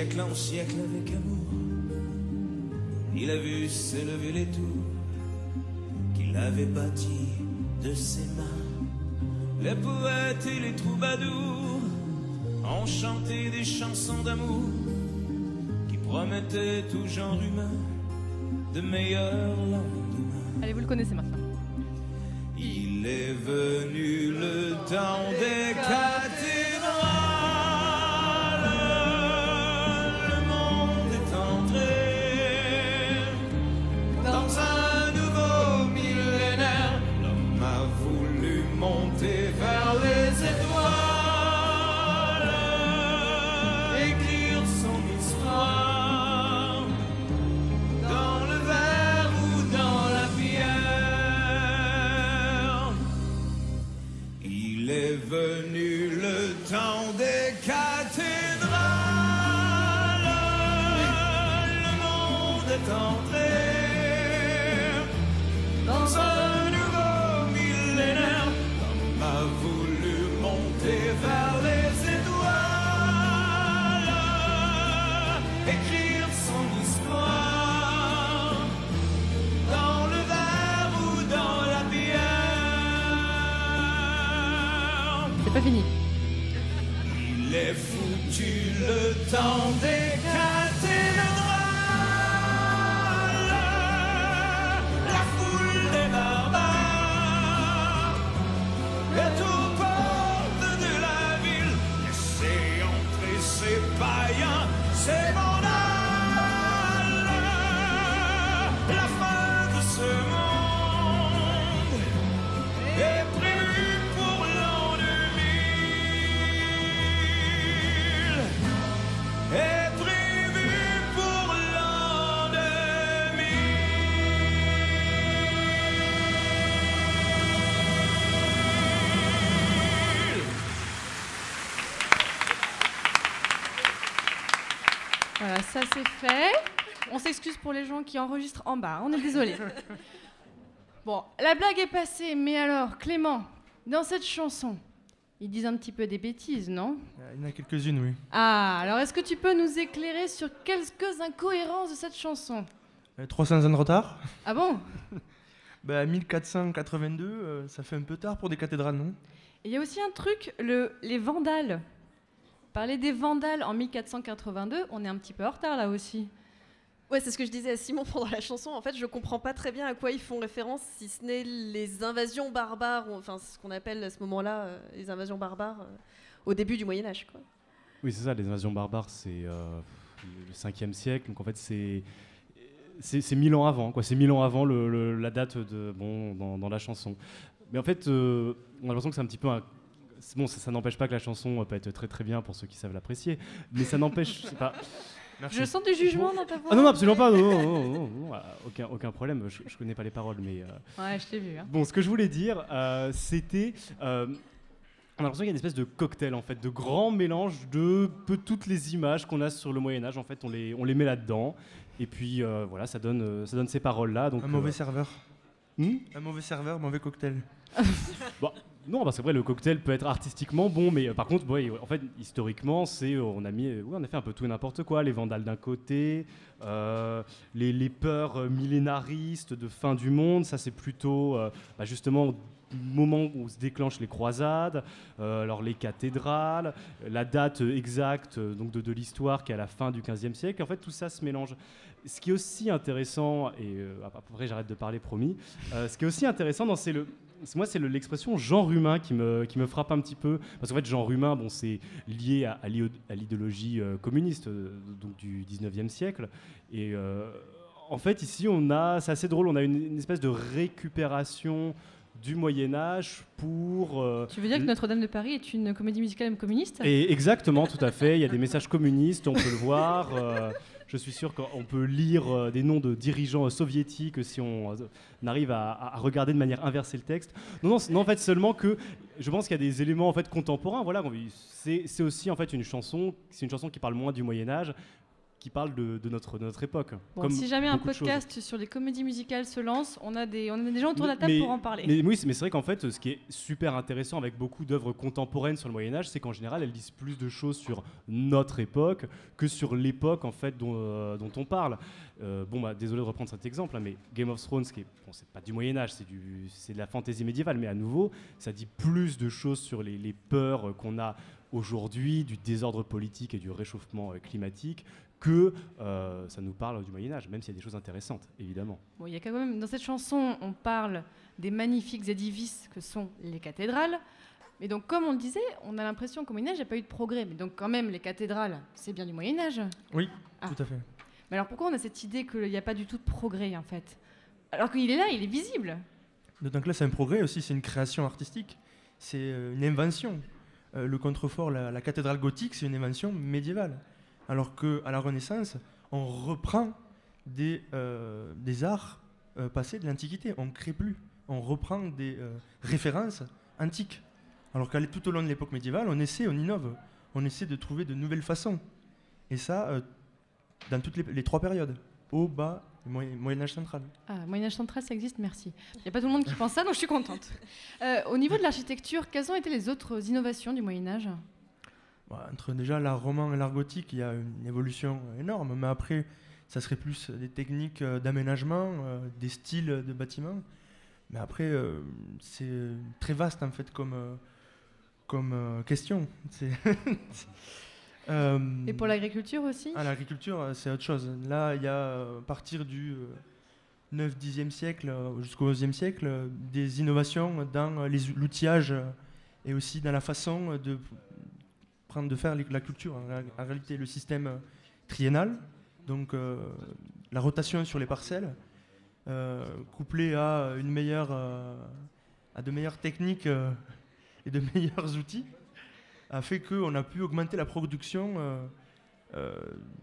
siècle en siècle avec amour. Il a vu s'élever les tours qu'il avait bâties de ses mains. Les poètes et les troubadours ont chanté des chansons d'amour qui promettaient tout genre humain de meilleurs lendemains. Allez, vous le connaissez. C'est pas fini. Il est foutu le temps des gens qui enregistrent en bas, on est désolé. Bon, la blague est passée, mais alors, Clément, dans cette chanson, ils disent un petit peu des bêtises, non? Euh, Il y en a quelques-unes, oui. Ah, alors est-ce que tu peux nous éclairer sur quelques incohérences de cette chanson? Euh, 300 ans de retard Ah bon? Bah, 1482, euh, ça fait un peu tard pour des cathédrales, non? Il y a aussi un truc, le, les Vandales. Parler des Vandales en 1482, on est un petit peu en retard là aussi. Ouais, c'est ce que je disais à Simon pendant la chanson. En fait, je comprends pas très bien à quoi ils font référence, si ce n'est les invasions barbares, enfin ce qu'on appelle à ce moment-là euh, les invasions barbares euh, au début du Moyen Âge. Oui, c'est ça, les invasions barbares, c'est euh, le 5e siècle. Donc en fait, c'est. C'est mille ans avant. C'est mille ans avant la date de, bon, dans, la chanson. Mais en fait, on a l'impression que c'est un petit peu Bon, ça, ça n'empêche pas que la chanson peut être très très bien pour ceux qui savent l'apprécier, mais ça n'empêche. c'est Je sens du jugement dans ta voix. Ah non, non, absolument pas. Non, non, non, non, non, ah, aucun, aucun problème. Je, je connais pas les paroles, mais. euh, Ouais, je t'ai vu. hein. Bon, ce que je voulais dire, euh, c'était. euh, on a l'impression qu'il y a une espèce de cocktail, en fait, de grand mélange de peu toutes les images qu'on a sur le Moyen-Âge. En fait, on les, on les met là-dedans. Et puis, euh, voilà, ça donne, ça donne ces paroles-là. donc, Un mauvais euh, serveur. Hmm? Un mauvais serveur, mauvais cocktail. Bon, non, parce vrai, le cocktail peut être artistiquement bon, mais euh, par contre, ouais, en fait, historiquement, c'est euh, on a mis, on a fait un peu tout et n'importe quoi. Les Vandales d'un côté, euh, les, peurs millénaristes de fin du monde, ça c'est plutôt bah, justement moment où se déclenchent les croisades, alors les cathédrales, la date exacte donc de, l'histoire qui est à la fin du XVe siècle. En fait, tout ça se mélange. Ce qui est aussi intéressant, et après j'arrête de parler, promis, ce qui est aussi intéressant, c'est le, moi, c'est le- l'expression genre humain qui me, qui me frappe un petit peu. Parce qu'en fait, genre humain, bon, c'est lié à, l'idéologie euh, communiste euh, donc du 19e siècle. Et euh, en fait, ici, on a, c'est assez drôle, on a une, une espèce de récupération du Moyen Âge pour... euh, Tu veux dire que Notre-Dame de Paris est une comédie musicale communiste? Et exactement, tout à fait. Il y a des messages communistes, on peut le voir. euh, je suis sûr qu'on peut lire euh, des noms de dirigeants euh, soviétiques si on euh, arrive à, regarder de manière inversée le texte. Non, non, non, en fait, seulement que je pense qu'il y a des éléments en fait contemporains. Voilà, on- c'est aussi en fait une chanson. C'est une chanson qui parle moins du Moyen Âge, qui parle de, de notre, de notre époque. Bon, comme si jamais un podcast sur les comédies musicales se lance, on a des, on a des gens autour de la table mais- pour en parler. Mais oui, mais c'est vrai qu'en fait, ce qui est super intéressant avec beaucoup d'œuvres contemporaines sur le Moyen Âge, c'est qu'en général, elles disent plus de choses sur notre époque que sur l'époque en fait dont, euh, dont on parle. Euh, bon, bah, désolé de reprendre cet exemple, hein, mais Game of Thrones, qui est, bon, c'est pas du Moyen Âge, c'est du, c'est de la fantaisie médiévale, mais à nouveau, ça dit plus de choses sur les, les peurs qu'on a aujourd'hui du désordre politique et du réchauffement euh, climatique que euh, ça nous parle du Moyen Âge, même s'il y a des choses intéressantes, évidemment. Bon, il y a quand même dans cette chanson, on parle des magnifiques édifices que sont les cathédrales. Mais donc, comme on le disait, on a l'impression qu'au Moyen Âge, il n'y a pas eu de progrès. Mais donc, quand même, les cathédrales, c'est bien du Moyen Âge. Oui, Ah. tout à fait. Mais alors, pourquoi on a cette idée qu'il n'y a pas du tout de progrès, en fait? Alors qu'il est là, il est visible. D'autant que là, c'est un progrès aussi, c'est une création artistique, c'est euh, une invention. Euh, le contrefort, la, la cathédrale gothique, c'est une invention médiévale. Alors qu'à la Renaissance, on reprend des, euh, arts euh, passés de l'Antiquité, on ne crée plus, on reprend des euh, références antiques. Alors qu'à tout au long de l'époque médiévale, on essaie, on innove, on essaie de trouver de nouvelles façons. Et ça, dans toutes les, trois périodes, haut, bas, et Moyen, Moyen Âge central. Ah, Moyen Âge central, ça existe, merci. Il n'y a pas tout le monde qui pense ça, donc je suis contente. Au niveau de l'architecture, quelles ont été les autres innovations du Moyen Âge Voilà, entre déjà l'art roman et l'art gothique, il y a une évolution énorme, mais après, ça serait plus des techniques euh, d'aménagement, euh, des styles de bâtiments. Mais après, euh, c'est très vaste en fait comme, euh, comme euh, question. Euh, Et pour l'agriculture aussi? Ah, L'agriculture, euh, c'est autre chose. Là, il y a, euh, à partir du 9-10e siècle euh, jusqu'au 11e siècle, euh, des innovations dans euh, l'outillage euh, et aussi dans la façon euh, de prendre, de faire la culture. En, ré- en réalité, le système euh, triennal, donc euh, la rotation sur les parcelles, euh, couplée à une meilleure, euh, à de meilleures techniques euh, et de meilleurs outils, a fait qu'on a pu augmenter la production euh, euh,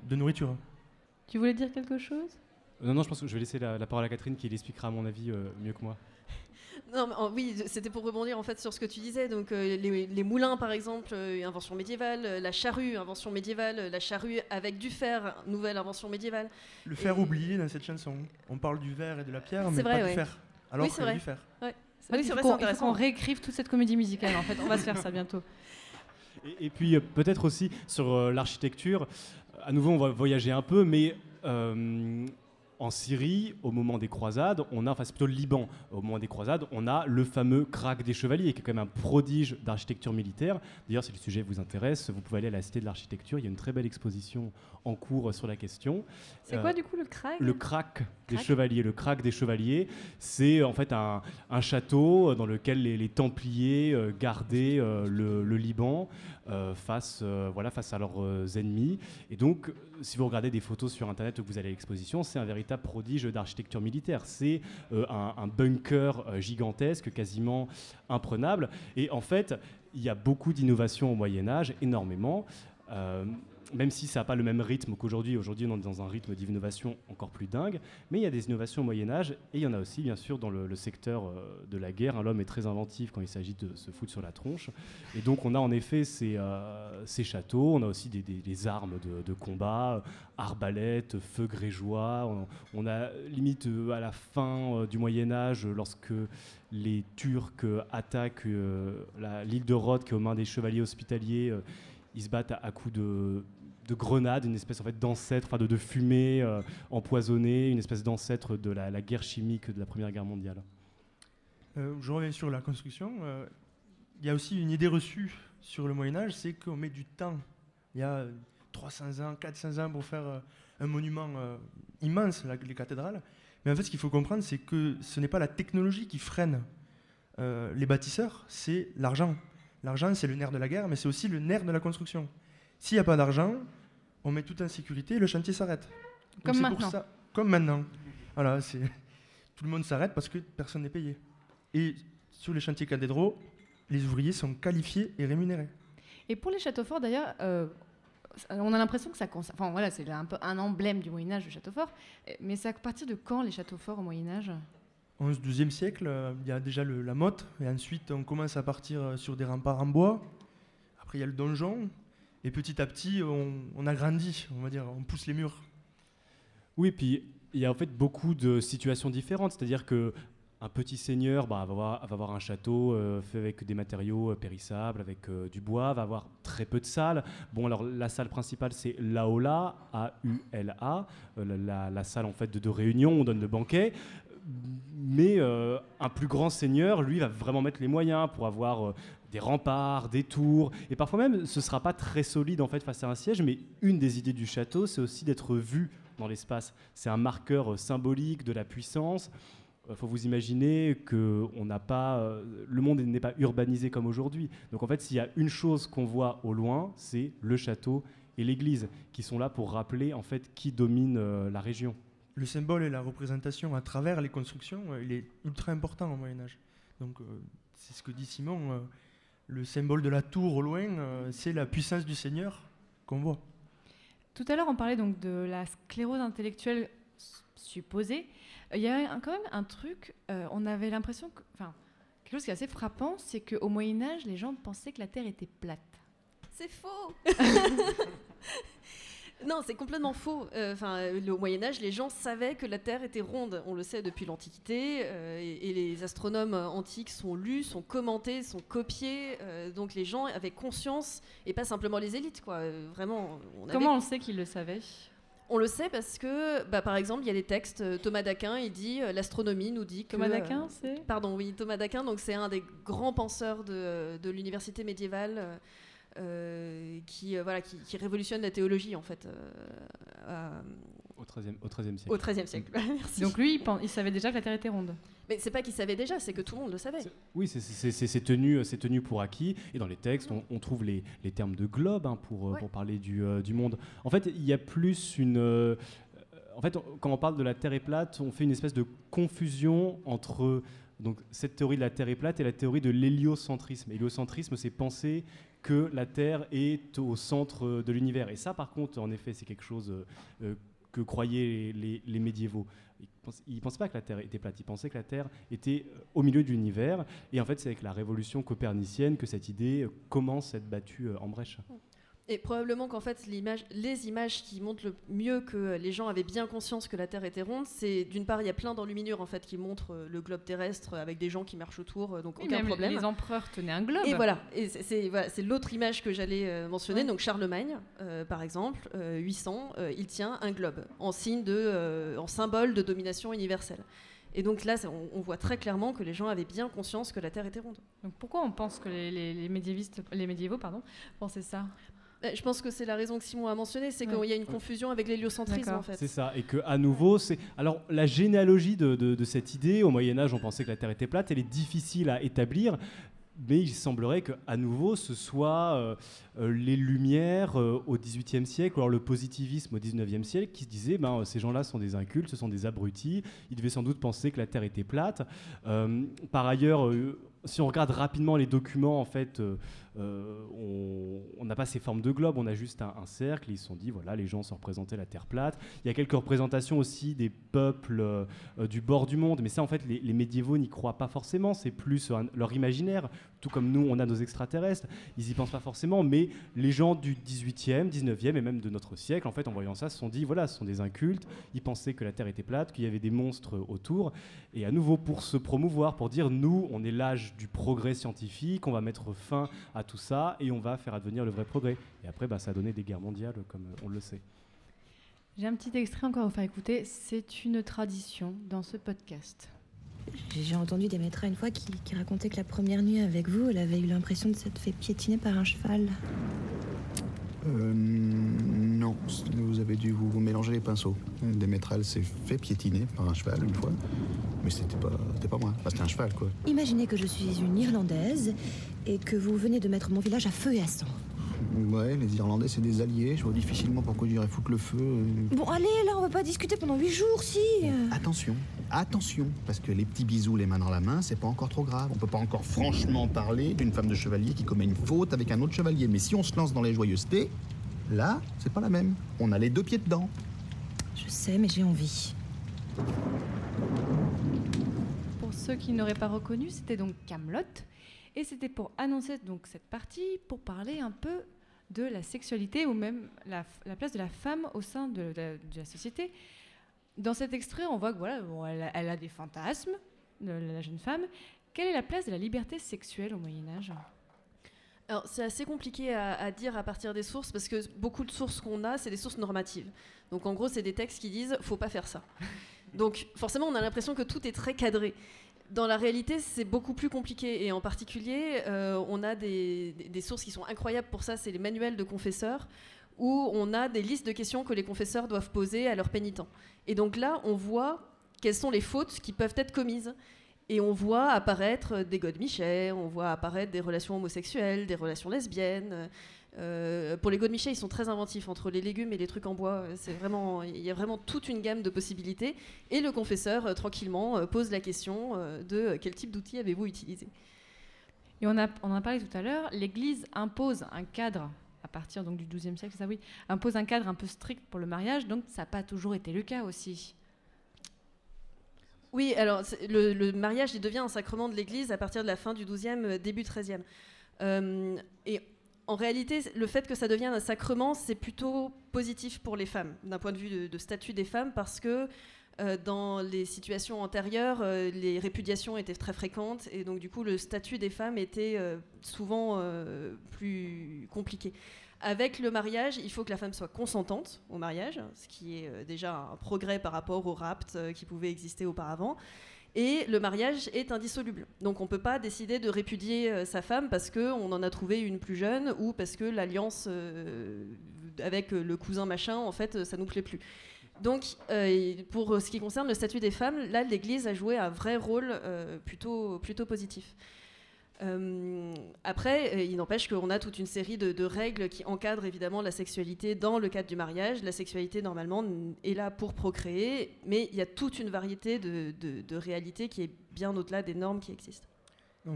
de nourriture. Tu voulais dire quelque chose? Non, non, je pense que je vais laisser la, la parole à Catherine qui l'expliquera à mon avis euh, mieux que moi. Non, mais, en- oui, c'était pour rebondir en fait sur ce que tu disais. Donc euh, les, les moulins, par exemple, euh, invention médiévale, euh, la charrue, invention médiévale, euh, la charrue avec du fer, nouvelle invention médiévale. Le fer Et- oublié dans cette chanson. On parle du verre et de la pierre, mais vrai, pas ouais. du fer. Alors oui, c'est vrai. du fer. Ouais. Fait, Oui, il c'est qu'on- qu'on réécrive toute cette comédie musicale. En fait, on va se faire ça bientôt. Et, et puis euh, peut-être aussi sur euh, l'architecture, à nouveau on va voyager un peu, mais euh, en Syrie, au moment des croisades, on a, enfin c'est plutôt le Liban, au moment des croisades, on a le fameux Krag des Chevaliers, qui est quand même un prodige d'architecture militaire. D'ailleurs, si le sujet vous intéresse, vous pouvez aller à la Cité de l'Architecture, il y a une très belle exposition en cours sur la question. C'est quoi du coup le Krag Le Krag des Chevaliers. Le des Chevaliers, c'est en fait un, un, château dans lequel les, les Templiers euh, gardaient euh, le, le, Liban euh, face, voilà, face à leurs ennemis. Et donc, si vous regardez des photos sur Internet que vous allez à l'exposition, c'est un véritable prodige d'architecture militaire. C'est un, un, bunker gigantesque, quasiment imprenable. Et en fait, il y a beaucoup d'innovations au Moyen Âge, énormément même si ça n'a pas le même rythme qu'aujourd'hui. Aujourd'hui, on est dans un rythme d'innovation encore plus dingue. Mais il y a des innovations au Moyen Âge et il y en a aussi, bien sûr, dans le, secteur euh, de la guerre. L'homme est très inventif quand il s'agit de se foutre sur la tronche. Et donc, on a en effet ces, euh, châteaux. On a aussi des, armes de, combat, arbalètes, feux grégeois. On, a limite euh, à la fin du Moyen Âge, lorsque les Turcs attaquent l'île de Rhodes, qui est aux mains des chevaliers hospitaliers ils se battent à, coups de, de grenades, une espèce en fait d'ancêtre, enfin de, fumée euh, empoisonnée, une espèce d'ancêtre de la, guerre chimique de la Première Guerre mondiale. Euh, je reviens sur la construction. Euh, il y a aussi une idée reçue sur le Moyen Âge, c'est qu'on met du temps. Il y a 300 ans, 400 ans pour faire un monument immense, les cathédrales. Mais en fait, ce qu'il faut comprendre, c'est que ce n'est pas la technologie qui freine les bâtisseurs, c'est l'argent. L'argent, c'est le nerf de la guerre, mais c'est aussi le nerf de la construction. S'il n'y a pas d'argent, on met tout en sécurité le chantier s'arrête. Comme maintenant. comme maintenant. Voilà, c'est tout le monde s'arrête parce que personne n'est payé. Et sur les chantiers cathédraux, les ouvriers sont qualifiés et rémunérés. Et pour les châteaux forts, d'ailleurs, euh, on a l'impression que ça Enfin, voilà, c'est un peu un emblème du Moyen Âge, le château fort. Mais c'est à partir de quand les châteaux forts au Moyen Âge 11 12e siècle, euh, il y a déjà la motte, et ensuite on commence à partir euh, sur des remparts en bois. Après, il y a le donjon, et petit à petit, on, agrandit, on va dire, on pousse les murs. Oui, puis il y a en fait beaucoup de situations différentes, c'est-à-dire que un petit seigneur bah, va, avoir, un château euh, fait avec des matériaux périssables, avec du bois, va avoir très peu de salles. Bon, alors la salle principale, c'est l'Aula, A-U-L-A, la, la, salle en fait de, de réunion, on donne le banquet mais euh, un plus grand seigneur, lui, va vraiment mettre les moyens pour avoir euh, des remparts, des tours, et parfois même, ce ne sera pas très solide en fait face à un siège, mais une des idées du château, c'est aussi d'être vu dans l'espace. C'est un marqueur euh, symbolique de la puissance. Il faut vous imaginer que on n'a pas, le monde n'est pas urbanisé comme aujourd'hui. Donc en fait, s'il y a une chose qu'on voit au loin, c'est le château et l'église, qui sont là pour rappeler en fait qui domine la région le symbole et la représentation à travers les constructions, euh, il est ultra important au Moyen Âge. Donc euh, c'est ce que dit Simon, euh, le symbole de la tour au loin, c'est la puissance du Seigneur qu'on voit. Tout à l'heure, on parlait donc de la sclérose intellectuelle supposée. Il y a quand même un truc, on avait l'impression que, enfin, quelque chose qui est assez frappant, c'est qu'au Moyen Âge, les gens pensaient que la Terre était plate. C'est faux Non, c'est complètement faux. Euh, enfin, au Moyen Âge, les gens savaient que la Terre était ronde. On le sait depuis l'Antiquité, euh, et, les astronomes antiques sont lus, sont commentés, sont copiés. Euh, donc les gens avaient conscience, et pas simplement les élites, quoi. Vraiment. Comment on sait qu'ils le savaient? On le sait parce que, bah, par exemple, il y a des textes. Thomas d'Aquin, il dit l'astronomie nous dit que. Thomas d'Aquin, c'est? Pardon, oui, Thomas d'Aquin. Donc c'est un des grands penseurs de, de l'université médiévale. Euh, qui, euh, voilà, qui, révolutionne la théologie en fait. Euh, au XIIIe au siècle. Au XIIIe siècle, merci. Donc lui, il, savait déjà que la Terre était ronde. Mais c'est pas qu'il savait déjà, c'est que tout le monde le savait. Oui, c'est tenu, tenu pour acquis. Et dans les textes, on, trouve les, les, termes de globe hein, pour, pour parler du, du, monde. En fait, il y a plus une. en fait, quand on parle de la Terre est plate, on fait une espèce de confusion entre donc, cette théorie de la Terre est plate et la théorie de l'héliocentrisme. L'héliocentrisme, c'est penser que la Terre est au centre de l'univers. Et ça, par contre, en effet, c'est quelque chose euh, que croyaient les, médiévaux. Ils ne pensaient pas que la Terre était plate, ils pensaient que la Terre était euh, au milieu de l'univers. Et en fait, c'est avec la révolution copernicienne que cette idée commence à être battue euh, en brèche. Et probablement qu'en fait, les images qui montrent le mieux que les gens avaient bien conscience que la Terre était ronde, c'est d'une part, il y a plein d'enluminures en fait qui montrent euh, le globe terrestre avec des gens qui marchent autour, euh, donc Oui, aucun même problème. les empereurs tenaient un globe. Et voilà, et c'est- voilà, l'autre image que j'allais euh, mentionner. Ouais. Donc Charlemagne, euh, par exemple, euh, 800, euh, il tient un globe en signe de, en symbole de domination universelle. Et donc là, on, on voit très clairement que les gens avaient bien conscience que la Terre était ronde. Donc pourquoi on pense que les, les- les médiévistes, les médiévaux, pardon, pensaient ça? Euh, Je pense que c'est la raison que Simon a mentionné, c'est Ouais. qu'il y a une confusion avec l'héliocentrisme en fait. C'est ça, et que à nouveau, c'est alors la généalogie de, de- de cette idée. Au Moyen Âge, on pensait que la Terre était plate. Elle est difficile à établir, mais il semblerait que à nouveau, ce soit euh, euh, les Lumières euh, au XVIIIe siècle, ou alors le positivisme au XIXe siècle, qui se disait, ben ces gens-là sont des incultes, ce sont des abrutis. Ils devaient sans doute penser que la Terre était plate. Euh, par ailleurs. euh, si on regarde rapidement les documents, en fait, on- on n'a pas ces formes de globe, on a juste un, cercle. Ils se sont dit, voilà, les gens se représentaient la Terre plate. Il y a quelques représentations aussi des peuples euh, euh, du bord du monde, mais ça, en fait, les, médiévaux n'y croient pas forcément. C'est plus leur imaginaire, tout comme nous, on a nos extraterrestres. Ils y pensent pas forcément, mais les gens du 18e, 19e et même de notre siècle, en fait, en voyant ça, se sont dit, voilà, ce sont des incultes. Ils pensaient que la Terre était plate, qu'il y avait des monstres autour. Et à nouveau, pour se promouvoir, pour dire, nous, on est l'âge du progrès scientifique, on va mettre fin à tout ça et on va faire advenir le vrai progrès. Et après, bah, ça a donné des guerres mondiales, comme euh, on le sait. J'ai un petit extrait encore à vous faire écouter. C'est une tradition dans ce podcast. J'ai j'ai entendu des maîtres une fois qui, qui racontaient que la première nuit avec vous, elle avait eu l'impression de s'être fait piétiner par un cheval. Euh, non, vous avez dû vous mélanger les pinceaux. Démétral s'est fait piétiner par un cheval une fois, mais c'était pas, c'était pas moi. Enfin, c'était un cheval, quoi. Imaginez que je suis une Irlandaise et que vous venez de mettre mon village à feu et à sang. Ouais, les Irlandais, c'est des alliés. Je vois difficilement pourquoi j'irais foutre le feu. euh. Bon, allez, là, on va pas discuter pendant huit jours, si. euh. Attention, attention, parce que les petits bisous, les mains dans la main, c'est pas encore trop grave. On peut pas encore franchement parler d'une femme de chevalier qui commet une faute avec un autre chevalier. Mais si on se lance dans les joyeusetés, là, c'est pas la même. On a les deux pieds dedans. Je sais, mais j'ai envie. Pour ceux qui n'auraient pas reconnu, c'était donc Camelot, et c'était pour annoncer donc cette partie, pour parler un peu de la sexualité ou même la, la place de la femme au sein de, la- de la société. Dans cet extrait, on voit que voilà, bon, elle, a, elle a des fantasmes, de la jeune femme. Quelle est la place de la liberté sexuelle au Moyen Âge? Alors, c'est assez compliqué à, à dire à partir des sources parce que beaucoup de sources qu'on a, c'est des sources normatives. Donc, en gros, c'est des textes qui disent faut pas faire ça. Donc, forcément, on a l'impression que tout est très cadré. Dans la réalité, c'est beaucoup plus compliqué. Et en particulier, euh, on a des, des- des sources qui sont incroyables pour ça c'est les manuels de confesseurs où on a des listes de questions que les confesseurs doivent poser à leurs pénitents. Et donc là, on voit quelles sont les fautes qui peuvent être commises. Et on voit apparaître des godemichets, on voit apparaître des relations homosexuelles, des relations lesbiennes. Euh, pour les godemichets, ils sont très inventifs entre les légumes et les trucs en bois. C'est vraiment, il y a vraiment toute une gamme de possibilités. Et le confesseur, euh, tranquillement, euh, pose la question de quel type d'outils avez-vous utilisé. Et on, a, on en a parlé tout à l'heure, l'Église impose un cadre, à partir donc, du XIIe siècle, ça? Oui, impose un cadre un peu strict pour le mariage, donc ça n'a pas toujours été le cas aussi. Oui, alors le, mariage devient un sacrement de l'Église à partir de la fin du XIIe, euh, début XIIIe. Euh, et en réalité, le fait que ça devienne un sacrement, c'est plutôt positif pour les femmes, d'un point de vue de, statut des femmes, parce que euh, dans les situations antérieures, euh, les répudiations étaient très fréquentes, et donc du coup, le statut des femmes était souvent plus compliqué. Avec le mariage, il faut que la femme soit consentante au mariage, ce qui est euh, déjà un progrès par rapport au rapt euh, qui pouvait exister auparavant. Et le mariage est indissoluble. Donc on ne peut pas décider de répudier euh, sa femme parce qu'on en a trouvé une plus jeune ou parce que l'alliance avec le cousin machin, en fait, ça nous plaît plus. Donc, pour ce qui concerne le statut des femmes, là, l'Église a joué un vrai rôle plutôt, plutôt positif. Euh, après, euh, il n'empêche qu'on a toute une série de, règles qui encadrent évidemment la sexualité dans le cadre du mariage. La sexualité, normalement, est là pour procréer, mais il y a toute une variété de, réalités qui est bien au-delà des normes qui existent.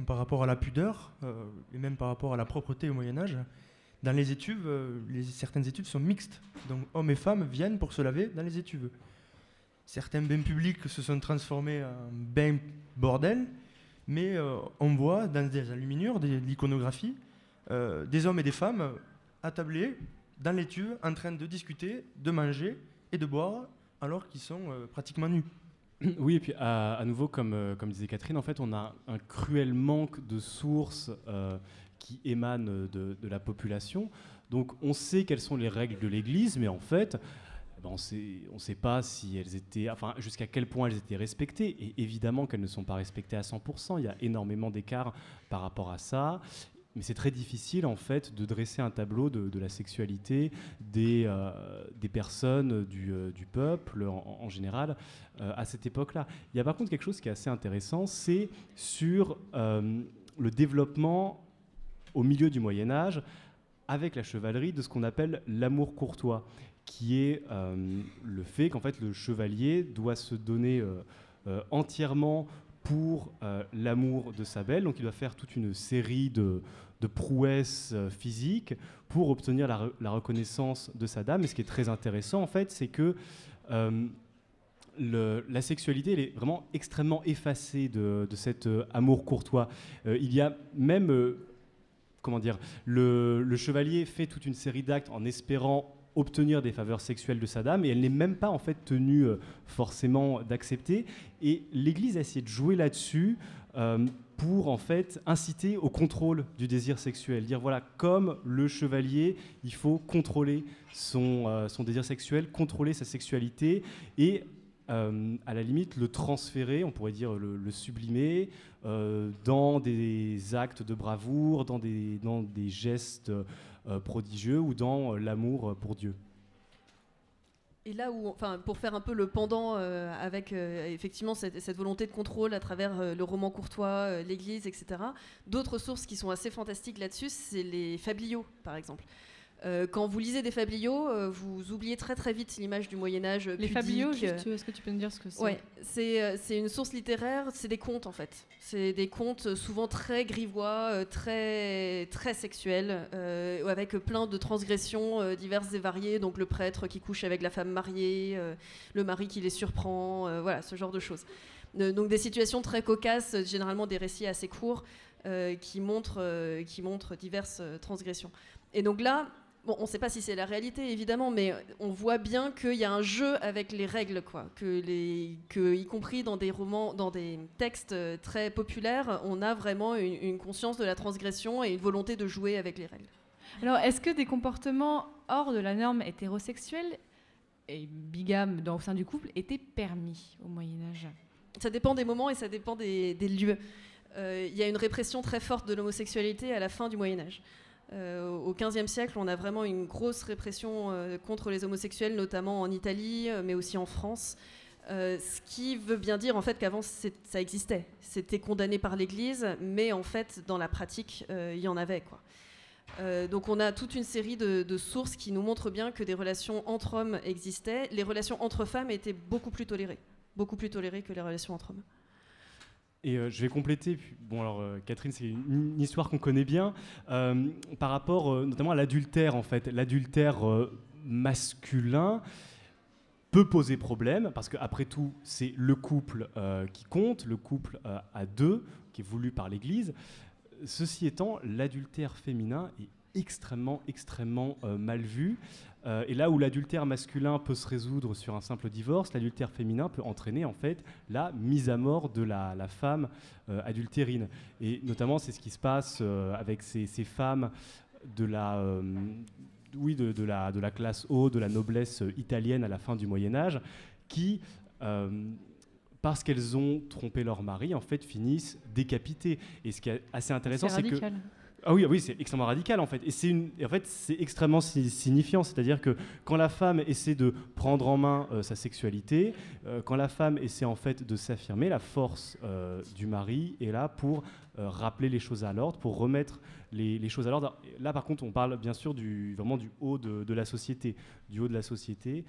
Par rapport à la pudeur, euh, et même par rapport à la propreté au Moyen Âge, dans les étuves, certaines études sont mixtes. Donc hommes et femmes viennent pour se laver dans les étuves. Certains bains publics se sont transformés en bains bordel, mais euh, on voit dans des alluminures, de l'iconographie, euh, des hommes et des femmes attablés dans les tubes en train de discuter, de manger et de boire alors qu'ils sont euh, pratiquement nus. Oui, et puis à, nouveau, comme, disait Catherine, en fait, on a un cruel manque de sources qui émanent de, la population. Donc on sait quelles sont les règles de l'Église, mais en fait, on sait- on ne sait pas si elles étaient, enfin, jusqu'à quel point elles étaient respectées. Et évidemment qu'elles ne sont pas respectées à 100%. Il y a énormément d'écarts par rapport à ça. Mais c'est très difficile en fait de dresser un tableau de, la sexualité des, euh, personnes du, euh, du peuple en, général euh, à cette époque-là. Il y a par contre quelque chose qui est assez intéressant, c'est sur le développement au milieu du Moyen Âge avec la chevalerie de ce qu'on appelle l'amour courtois, qui est euh, le fait qu'en fait le chevalier doit se donner euh, euh, entièrement pour l'amour de sa belle, donc il doit faire toute une série de, prouesses physiques pour obtenir la, re- la reconnaissance de sa dame. Et ce qui est très intéressant en fait, c'est que la sexualité elle est vraiment extrêmement effacée de, cet amour courtois. Il y a même, comment dire, le chevalier fait toute une série d'actes en espérant obtenir des faveurs sexuelles de sa dame et elle n'est même pas en fait tenue euh, forcément d'accepter. Et l'Église a essayé de jouer là-dessus euh, pour en fait inciter au contrôle du désir sexuel. Dire voilà comme le chevalier il faut contrôler son, euh, son désir sexuel contrôler sa sexualité et à la limite le transférer, on pourrait dire le, sublimer, dans des actes de bravoure, dans des, dans des gestes prodigieux ou dans euh, l'amour pour Dieu. Et là où, enfin, pour faire un peu le pendant euh, avec euh, effectivement cette, volonté de contrôle à travers euh, le roman courtois, euh, l'Église, etc. D'autres sources qui sont assez fantastiques là-dessus, c'est les fabliaux, par exemple. Euh, quand vous lisez des fabliaux, euh, vous oubliez très très vite l'image du Moyen Âge. Les pudique. fabliaux, est-ce que tu peux nous dire ce que c'est Ouais, c'est euh, c'est une source littéraire, c'est des contes en fait. C'est des contes souvent très grivois, très, très sexuels, euh, avec plein de transgressions diverses et variées. Donc le prêtre qui couche avec la femme mariée, le mari qui les surprend, voilà, ce genre de choses. Donc des situations très cocasses, généralement des récits assez courts, qui, montrent, qui montrent diverses transgressions. Et donc là, Bon, on ne sait pas si c'est la réalité, évidemment, mais on voit bien qu'il y a un jeu avec les règles, quoi. Que, les, que, y compris dans des romans, dans des textes euh, très populaires, on a vraiment une, une conscience de la transgression et une volonté de jouer avec les règles. Alors, est-ce que des comportements hors de la norme hétérosexuelle et bigames dans, au sein du couple étaient permis au Moyen Âge Ça dépend des moments et ça dépend des, des lieux. Euh, Il y a une répression très forte de l'homosexualité à la fin du Moyen Âge. Euh, au XVe siècle, on a vraiment une grosse répression euh, contre les homosexuels, notamment en Italie, euh, mais aussi en France. Ce qui veut bien dire en fait qu'avant ça existait. C'était condamné par l'Église, mais en fait dans la pratique il y en avait quoi. Donc on a toute une série de, de sources qui nous montrent bien que des relations entre hommes existaient. Les relations entre femmes étaient beaucoup plus tolérées, beaucoup plus tolérées que les relations entre hommes. Et euh, je vais compléter. bon, alors, euh, Catherine, c'est une, histoire qu'on connaît bien, euh, par rapport notamment à l'adultère, en fait. L'adultère masculin peut poser problème, parce qu'après tout, c'est le couple qui compte, le couple à deux, qui est voulu par l'Église. Ceci étant, l'adultère féminin est extrêmement, extrêmement mal vu. Euh, et là où l'adultère masculin peut se résoudre sur un simple divorce, l'adultère féminin peut entraîner en fait la mise à mort de la, la femme euh, adultérine. Et notamment, c'est ce qui se passe euh, avec ces, ces femmes de la, oui, de, de la, de la classe haute, de la noblesse italienne à la fin du Moyen Âge, qui euh, parce qu'elles ont trompé leur mari, en fait, finissent décapitées. Et ce qui est assez intéressant, C'est que. Ah oui, ah oui, c'est extrêmement radical en fait. Et c'est une, en fait, c'est extrêmement si- signifiant. C'est-à-dire que quand la femme essaie de prendre en main euh, sa sexualité, euh, quand la femme essaie en fait de s'affirmer, la force euh, du mari est là pour rappeler les choses à l'ordre, pour remettre les, choses à l'ordre. Là, par contre, on parle bien sûr du, vraiment du haut de la société, du haut de la société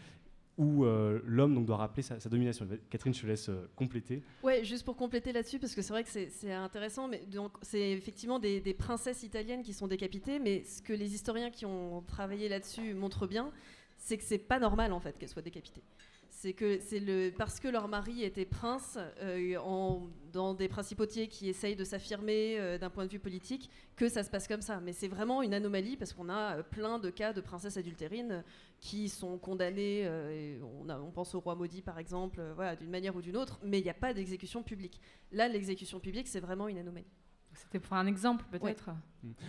où euh, l'homme doit rappeler sa, domination. Catherine, je te laisse euh, compléter. Ouais, juste pour compléter là-dessus, parce que c'est vrai que c'est- intéressant, mais donc c'est effectivement des princesses italiennes qui sont décapitées, mais ce que les historiens qui ont travaillé là-dessus montrent bien, c'est que c'est pas normal en fait qu'elles soient décapitées. C'est que c'est le parce que leur mari était prince euh, dans des principautés qui essayent de s'affirmer euh, d'un point de vue politique que ça se passe comme ça. Mais c'est vraiment une anomalie parce qu'on a euh, plein de cas de princesses adultérines qui sont condamnées. on, pense au roi maudit par exemple, d'une manière ou d'une autre. Mais il n'y a pas d'exécution publique. Là, l'exécution publique, c'est vraiment une anomalie. C'était pour un exemple peut-être.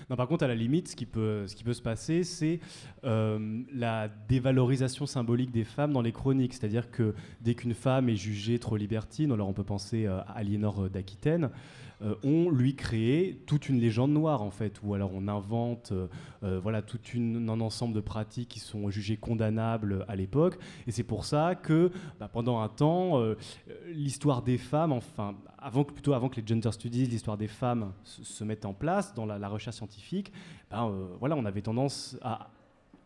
Non, par contre, à la limite, ce qui peut, ce qui peut se passer, c'est euh, la dévalorisation symbolique des femmes dans les chroniques. C'est-à-dire que dès qu'une femme est jugée trop libertine, alors on peut penser euh, à Aliénor d'Aquitaine, euh, on lui crée toute une légende noire, en fait, ou alors on invente euh, euh, voilà, tout un ensemble de pratiques qui sont jugées condamnables à l'époque. Et c'est pour ça que bah, pendant un temps, l'histoire des femmes, enfin, avant que, plutôt avant que les gender studies, l'histoire des femmes se, se mettent en place dans la, recherche scientifique, ben, voilà, on avait tendance à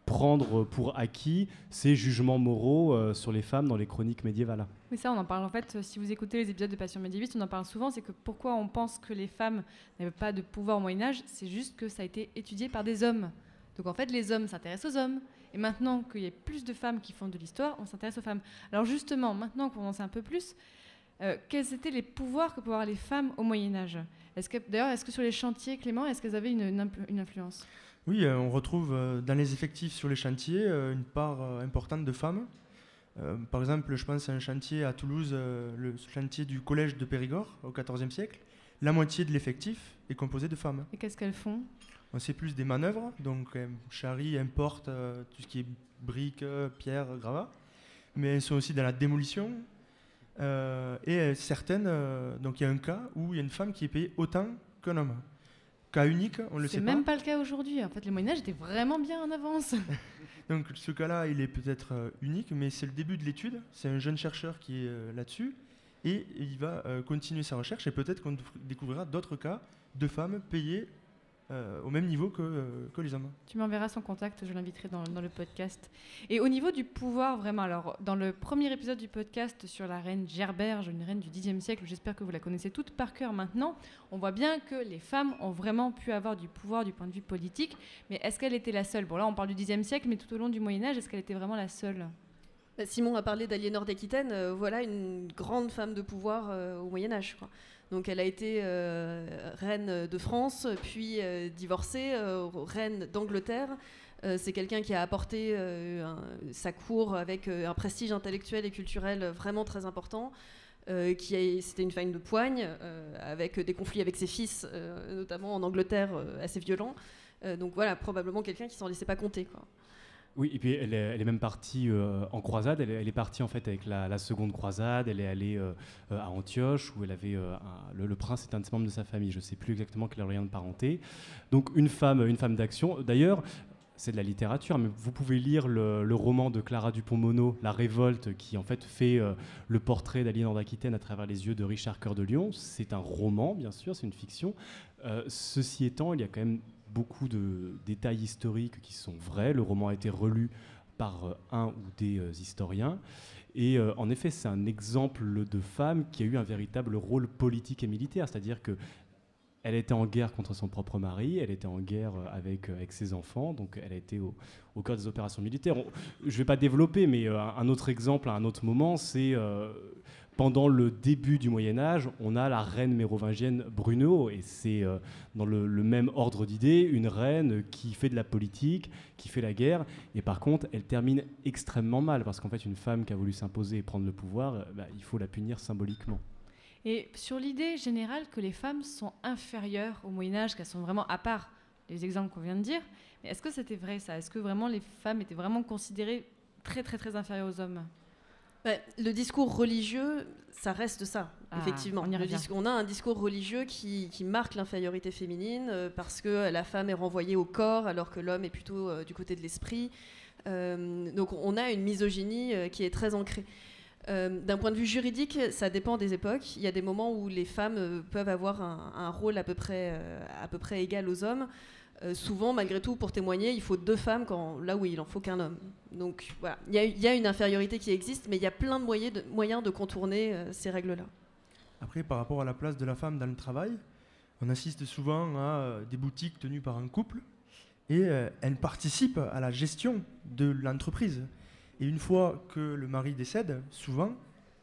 prendre pour acquis ces jugements moraux euh, sur les femmes dans les chroniques médiévales. Oui, ça, on en parle en fait. Si vous écoutez les épisodes de Passion médiéviste, on en parle souvent. C'est que pourquoi on pense que les femmes n'avaient pas de pouvoir au Moyen-Âge, c'est juste que ça a été étudié par des hommes. Donc en fait, les hommes s'intéressent aux hommes. Et maintenant qu'il y a plus de femmes qui font de l'histoire, on s'intéresse aux femmes. Alors justement, maintenant qu'on en sait un peu plus, euh, quels étaient les pouvoirs que pouvaient avoir les femmes au Moyen-Âge est-ce que, D'ailleurs, est-ce que sur les chantiers, Clément, est-ce qu'elles avaient une influence? Oui, euh, on retrouve euh, dans les effectifs sur les chantiers euh, une part importante de femmes. Par exemple, je pense à un chantier à Toulouse, le chantier du collège de Périgord au XIVe siècle. La moitié de l'effectif est composé de femmes. Et qu'est-ce qu'elles font? On sait plus des manœuvres, donc charrient, importent euh, tout ce qui est briques, pierres, gravats. Mais elles sont aussi dans la démolition. Et certaines, donc il y a un cas où il y a une femme qui est payée autant qu'un homme. Cas unique, on le C'est sait même pas. pas le cas aujourd'hui. En fait, le Moyen-Âge était vraiment bien en avance. Donc ce cas-là, il est peut-être euh, unique, mais c'est le début de l'étude. C'est un jeune chercheur qui est euh, là-dessus. Et il va euh, continuer sa recherche et peut-être qu'on découvrira d'autres cas de femmes payées euh, au même niveau que, euh, que les hommes. Tu m'enverras son contact, je l'inviterai dans, dans le podcast. Et au niveau du pouvoir, vraiment, alors, dans le premier épisode du podcast sur la reine Gerberge, une reine du Xe siècle, j'espère que vous la connaissez toute par cœur maintenant, on voit bien que les femmes ont vraiment pu avoir du pouvoir du point de vue politique, mais est-ce qu'elle était la seule? Bon, là, on parle du Xe siècle, mais tout au long du Moyen-Âge, est-ce qu'elle était vraiment la seule? Bah, Simon a parlé d'Aliénor d'Aquitaine, euh, voilà une grande femme de pouvoir euh, au Moyen Âge. quoi. Donc elle a été euh, reine de France, puis euh, divorcée, euh, reine d'Angleterre. C'est quelqu'un qui a apporté sa cour avec un prestige intellectuel et culturel vraiment très important. qui c'était une femme de poigne, avec des conflits avec ses fils, notamment en Angleterre, assez violents. Donc voilà, probablement quelqu'un qui s'en laissait pas compter. Oui, et puis elle est, même partie euh, en croisade. Elle est, partie en fait avec la, seconde croisade. Elle est allée euh, euh, à Antioche où elle avait le, le prince est un des membres de sa famille. Je ne sais plus exactement quel est leur lien de parenté. Donc une femme, une femme d'action. D'ailleurs. C'est de la littérature, mais vous pouvez lire le, le roman de Clara Dupont-Mono, La Révolte, qui en fait fait euh, le portrait d'Aliénor d'Aquitaine à travers les yeux de Richard Cœur de Lion. C'est un roman, bien sûr, c'est une fiction. Ceci étant, il y a quand même beaucoup de détails historiques qui sont vrais. Le roman a été relu par euh, un ou des euh, historiens. Et euh, en effet, c'est un exemple de femme qui a eu un véritable rôle politique et militaire, c'est-à-dire que elle était en guerre contre son propre mari, elle était en guerre avec, avec ses enfants, donc elle a été au, cœur des opérations militaires. Je ne vais pas développer, mais un autre exemple à un autre moment, c'est pendant le début du Moyen Âge, on a la reine mérovingienne Bruno, et c'est euh, dans le, même ordre d'idées, une reine qui fait de la politique, qui fait la guerre, et par contre, elle termine extrêmement mal, parce qu'en fait, une femme qui a voulu s'imposer et prendre le pouvoir, euh, bah, il faut la punir symboliquement. Et sur l'idée générale que les femmes sont inférieures au Moyen Âge, qu'elles sont vraiment à part les exemples qu'on vient de dire, est-ce que c'était vrai ça? Est-ce que vraiment les femmes étaient vraiment considérées très très très inférieures aux hommes? Ouais, le discours religieux, ça reste ça, Ah, effectivement. on Le a un discours religieux qui, qui marque l'infériorité féminine euh, parce que la femme est renvoyée au corps alors que l'homme est plutôt euh, du côté de l'esprit. Euh, donc on a une misogynie qui est très ancrée. D'un point de vue juridique, ça dépend des époques. Il y a des moments où les femmes peuvent avoir un, un rôle à peu près, à peu près égal aux hommes. Euh, souvent, malgré tout, pour témoigner, il faut deux femmes quand, là où il en faut qu'un homme. Donc voilà, il y, a- une infériorité qui existe, mais il y a plein de moyens de, contourner euh, ces règles-là. Après, par rapport à la place de la femme dans le travail, on assiste souvent à euh, des boutiques tenues par un couple et euh, elle participe à la gestion de l'entreprise. Et une fois que le mari décède, souvent,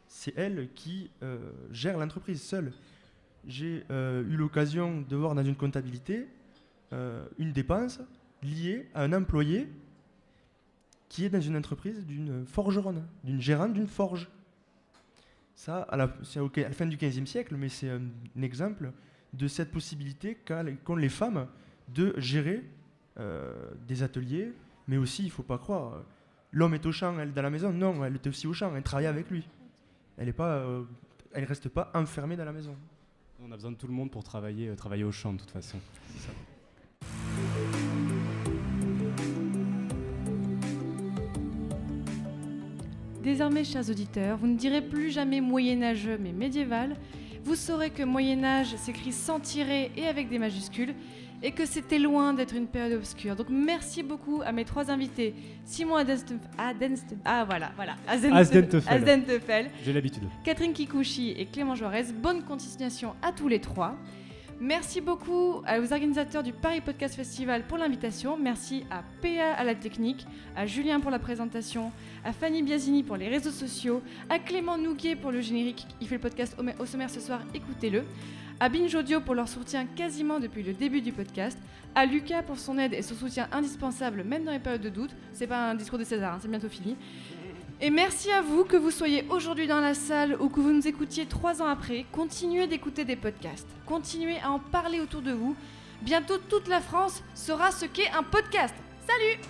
c'est elle qui gère l'entreprise seule. J'ai eu l'occasion de voir dans une comptabilité euh, une dépense liée à un employé qui est dans une entreprise d'une forgeronne, d'une gérante d'une forge. Ça, à la, c'est à la fin du XVe siècle, mais c'est un, un exemple de cette possibilité qu'ont les femmes de gérer euh, des ateliers, mais aussi, il ne faut pas croire, euh, l'homme est au champ, elle est dans la maison. Non, elle était aussi au champ, elle travaille avec lui. Elle ne reste pas enfermée dans la maison. On a besoin de tout le monde pour travailler, euh, travailler au champ de toute façon. Désormais, chers auditeurs, vous ne direz plus jamais moyenâgeux mais médiéval. Vous saurez que Moyen-Âge s'écrit sans tirer et avec des majuscules et que c'était loin d'être une période obscure. Donc merci beaucoup à mes trois invités, Simon Adenstef- Adenstef- ah voilà, voilà, Asdentefel. J'ai l'habitude. Catherine Kikuchi et Clément Juarez. Bonne continuation à tous les trois. Merci beaucoup aux organisateurs du Paris Podcast Festival pour l'invitation. Merci à PA à la technique, à Julien pour la présentation, à Fanny Biasini pour les réseaux sociaux, à Clément Nouguet pour le générique. Il fait le podcast au sommaire ce soir, écoutez-le. À Binge Audio pour leur soutien quasiment depuis le début du podcast. À Lucas pour son aide et son soutien indispensable, même dans les périodes de doute. C'est pas un discours de César, hein, c'est bientôt fini. Et merci à vous que vous soyez aujourd'hui dans la salle ou que vous nous écoutiez trois ans après. Continuez d'écouter des podcasts. Continuez à en parler autour de vous. Bientôt toute la France saura ce qu'est un podcast. Salut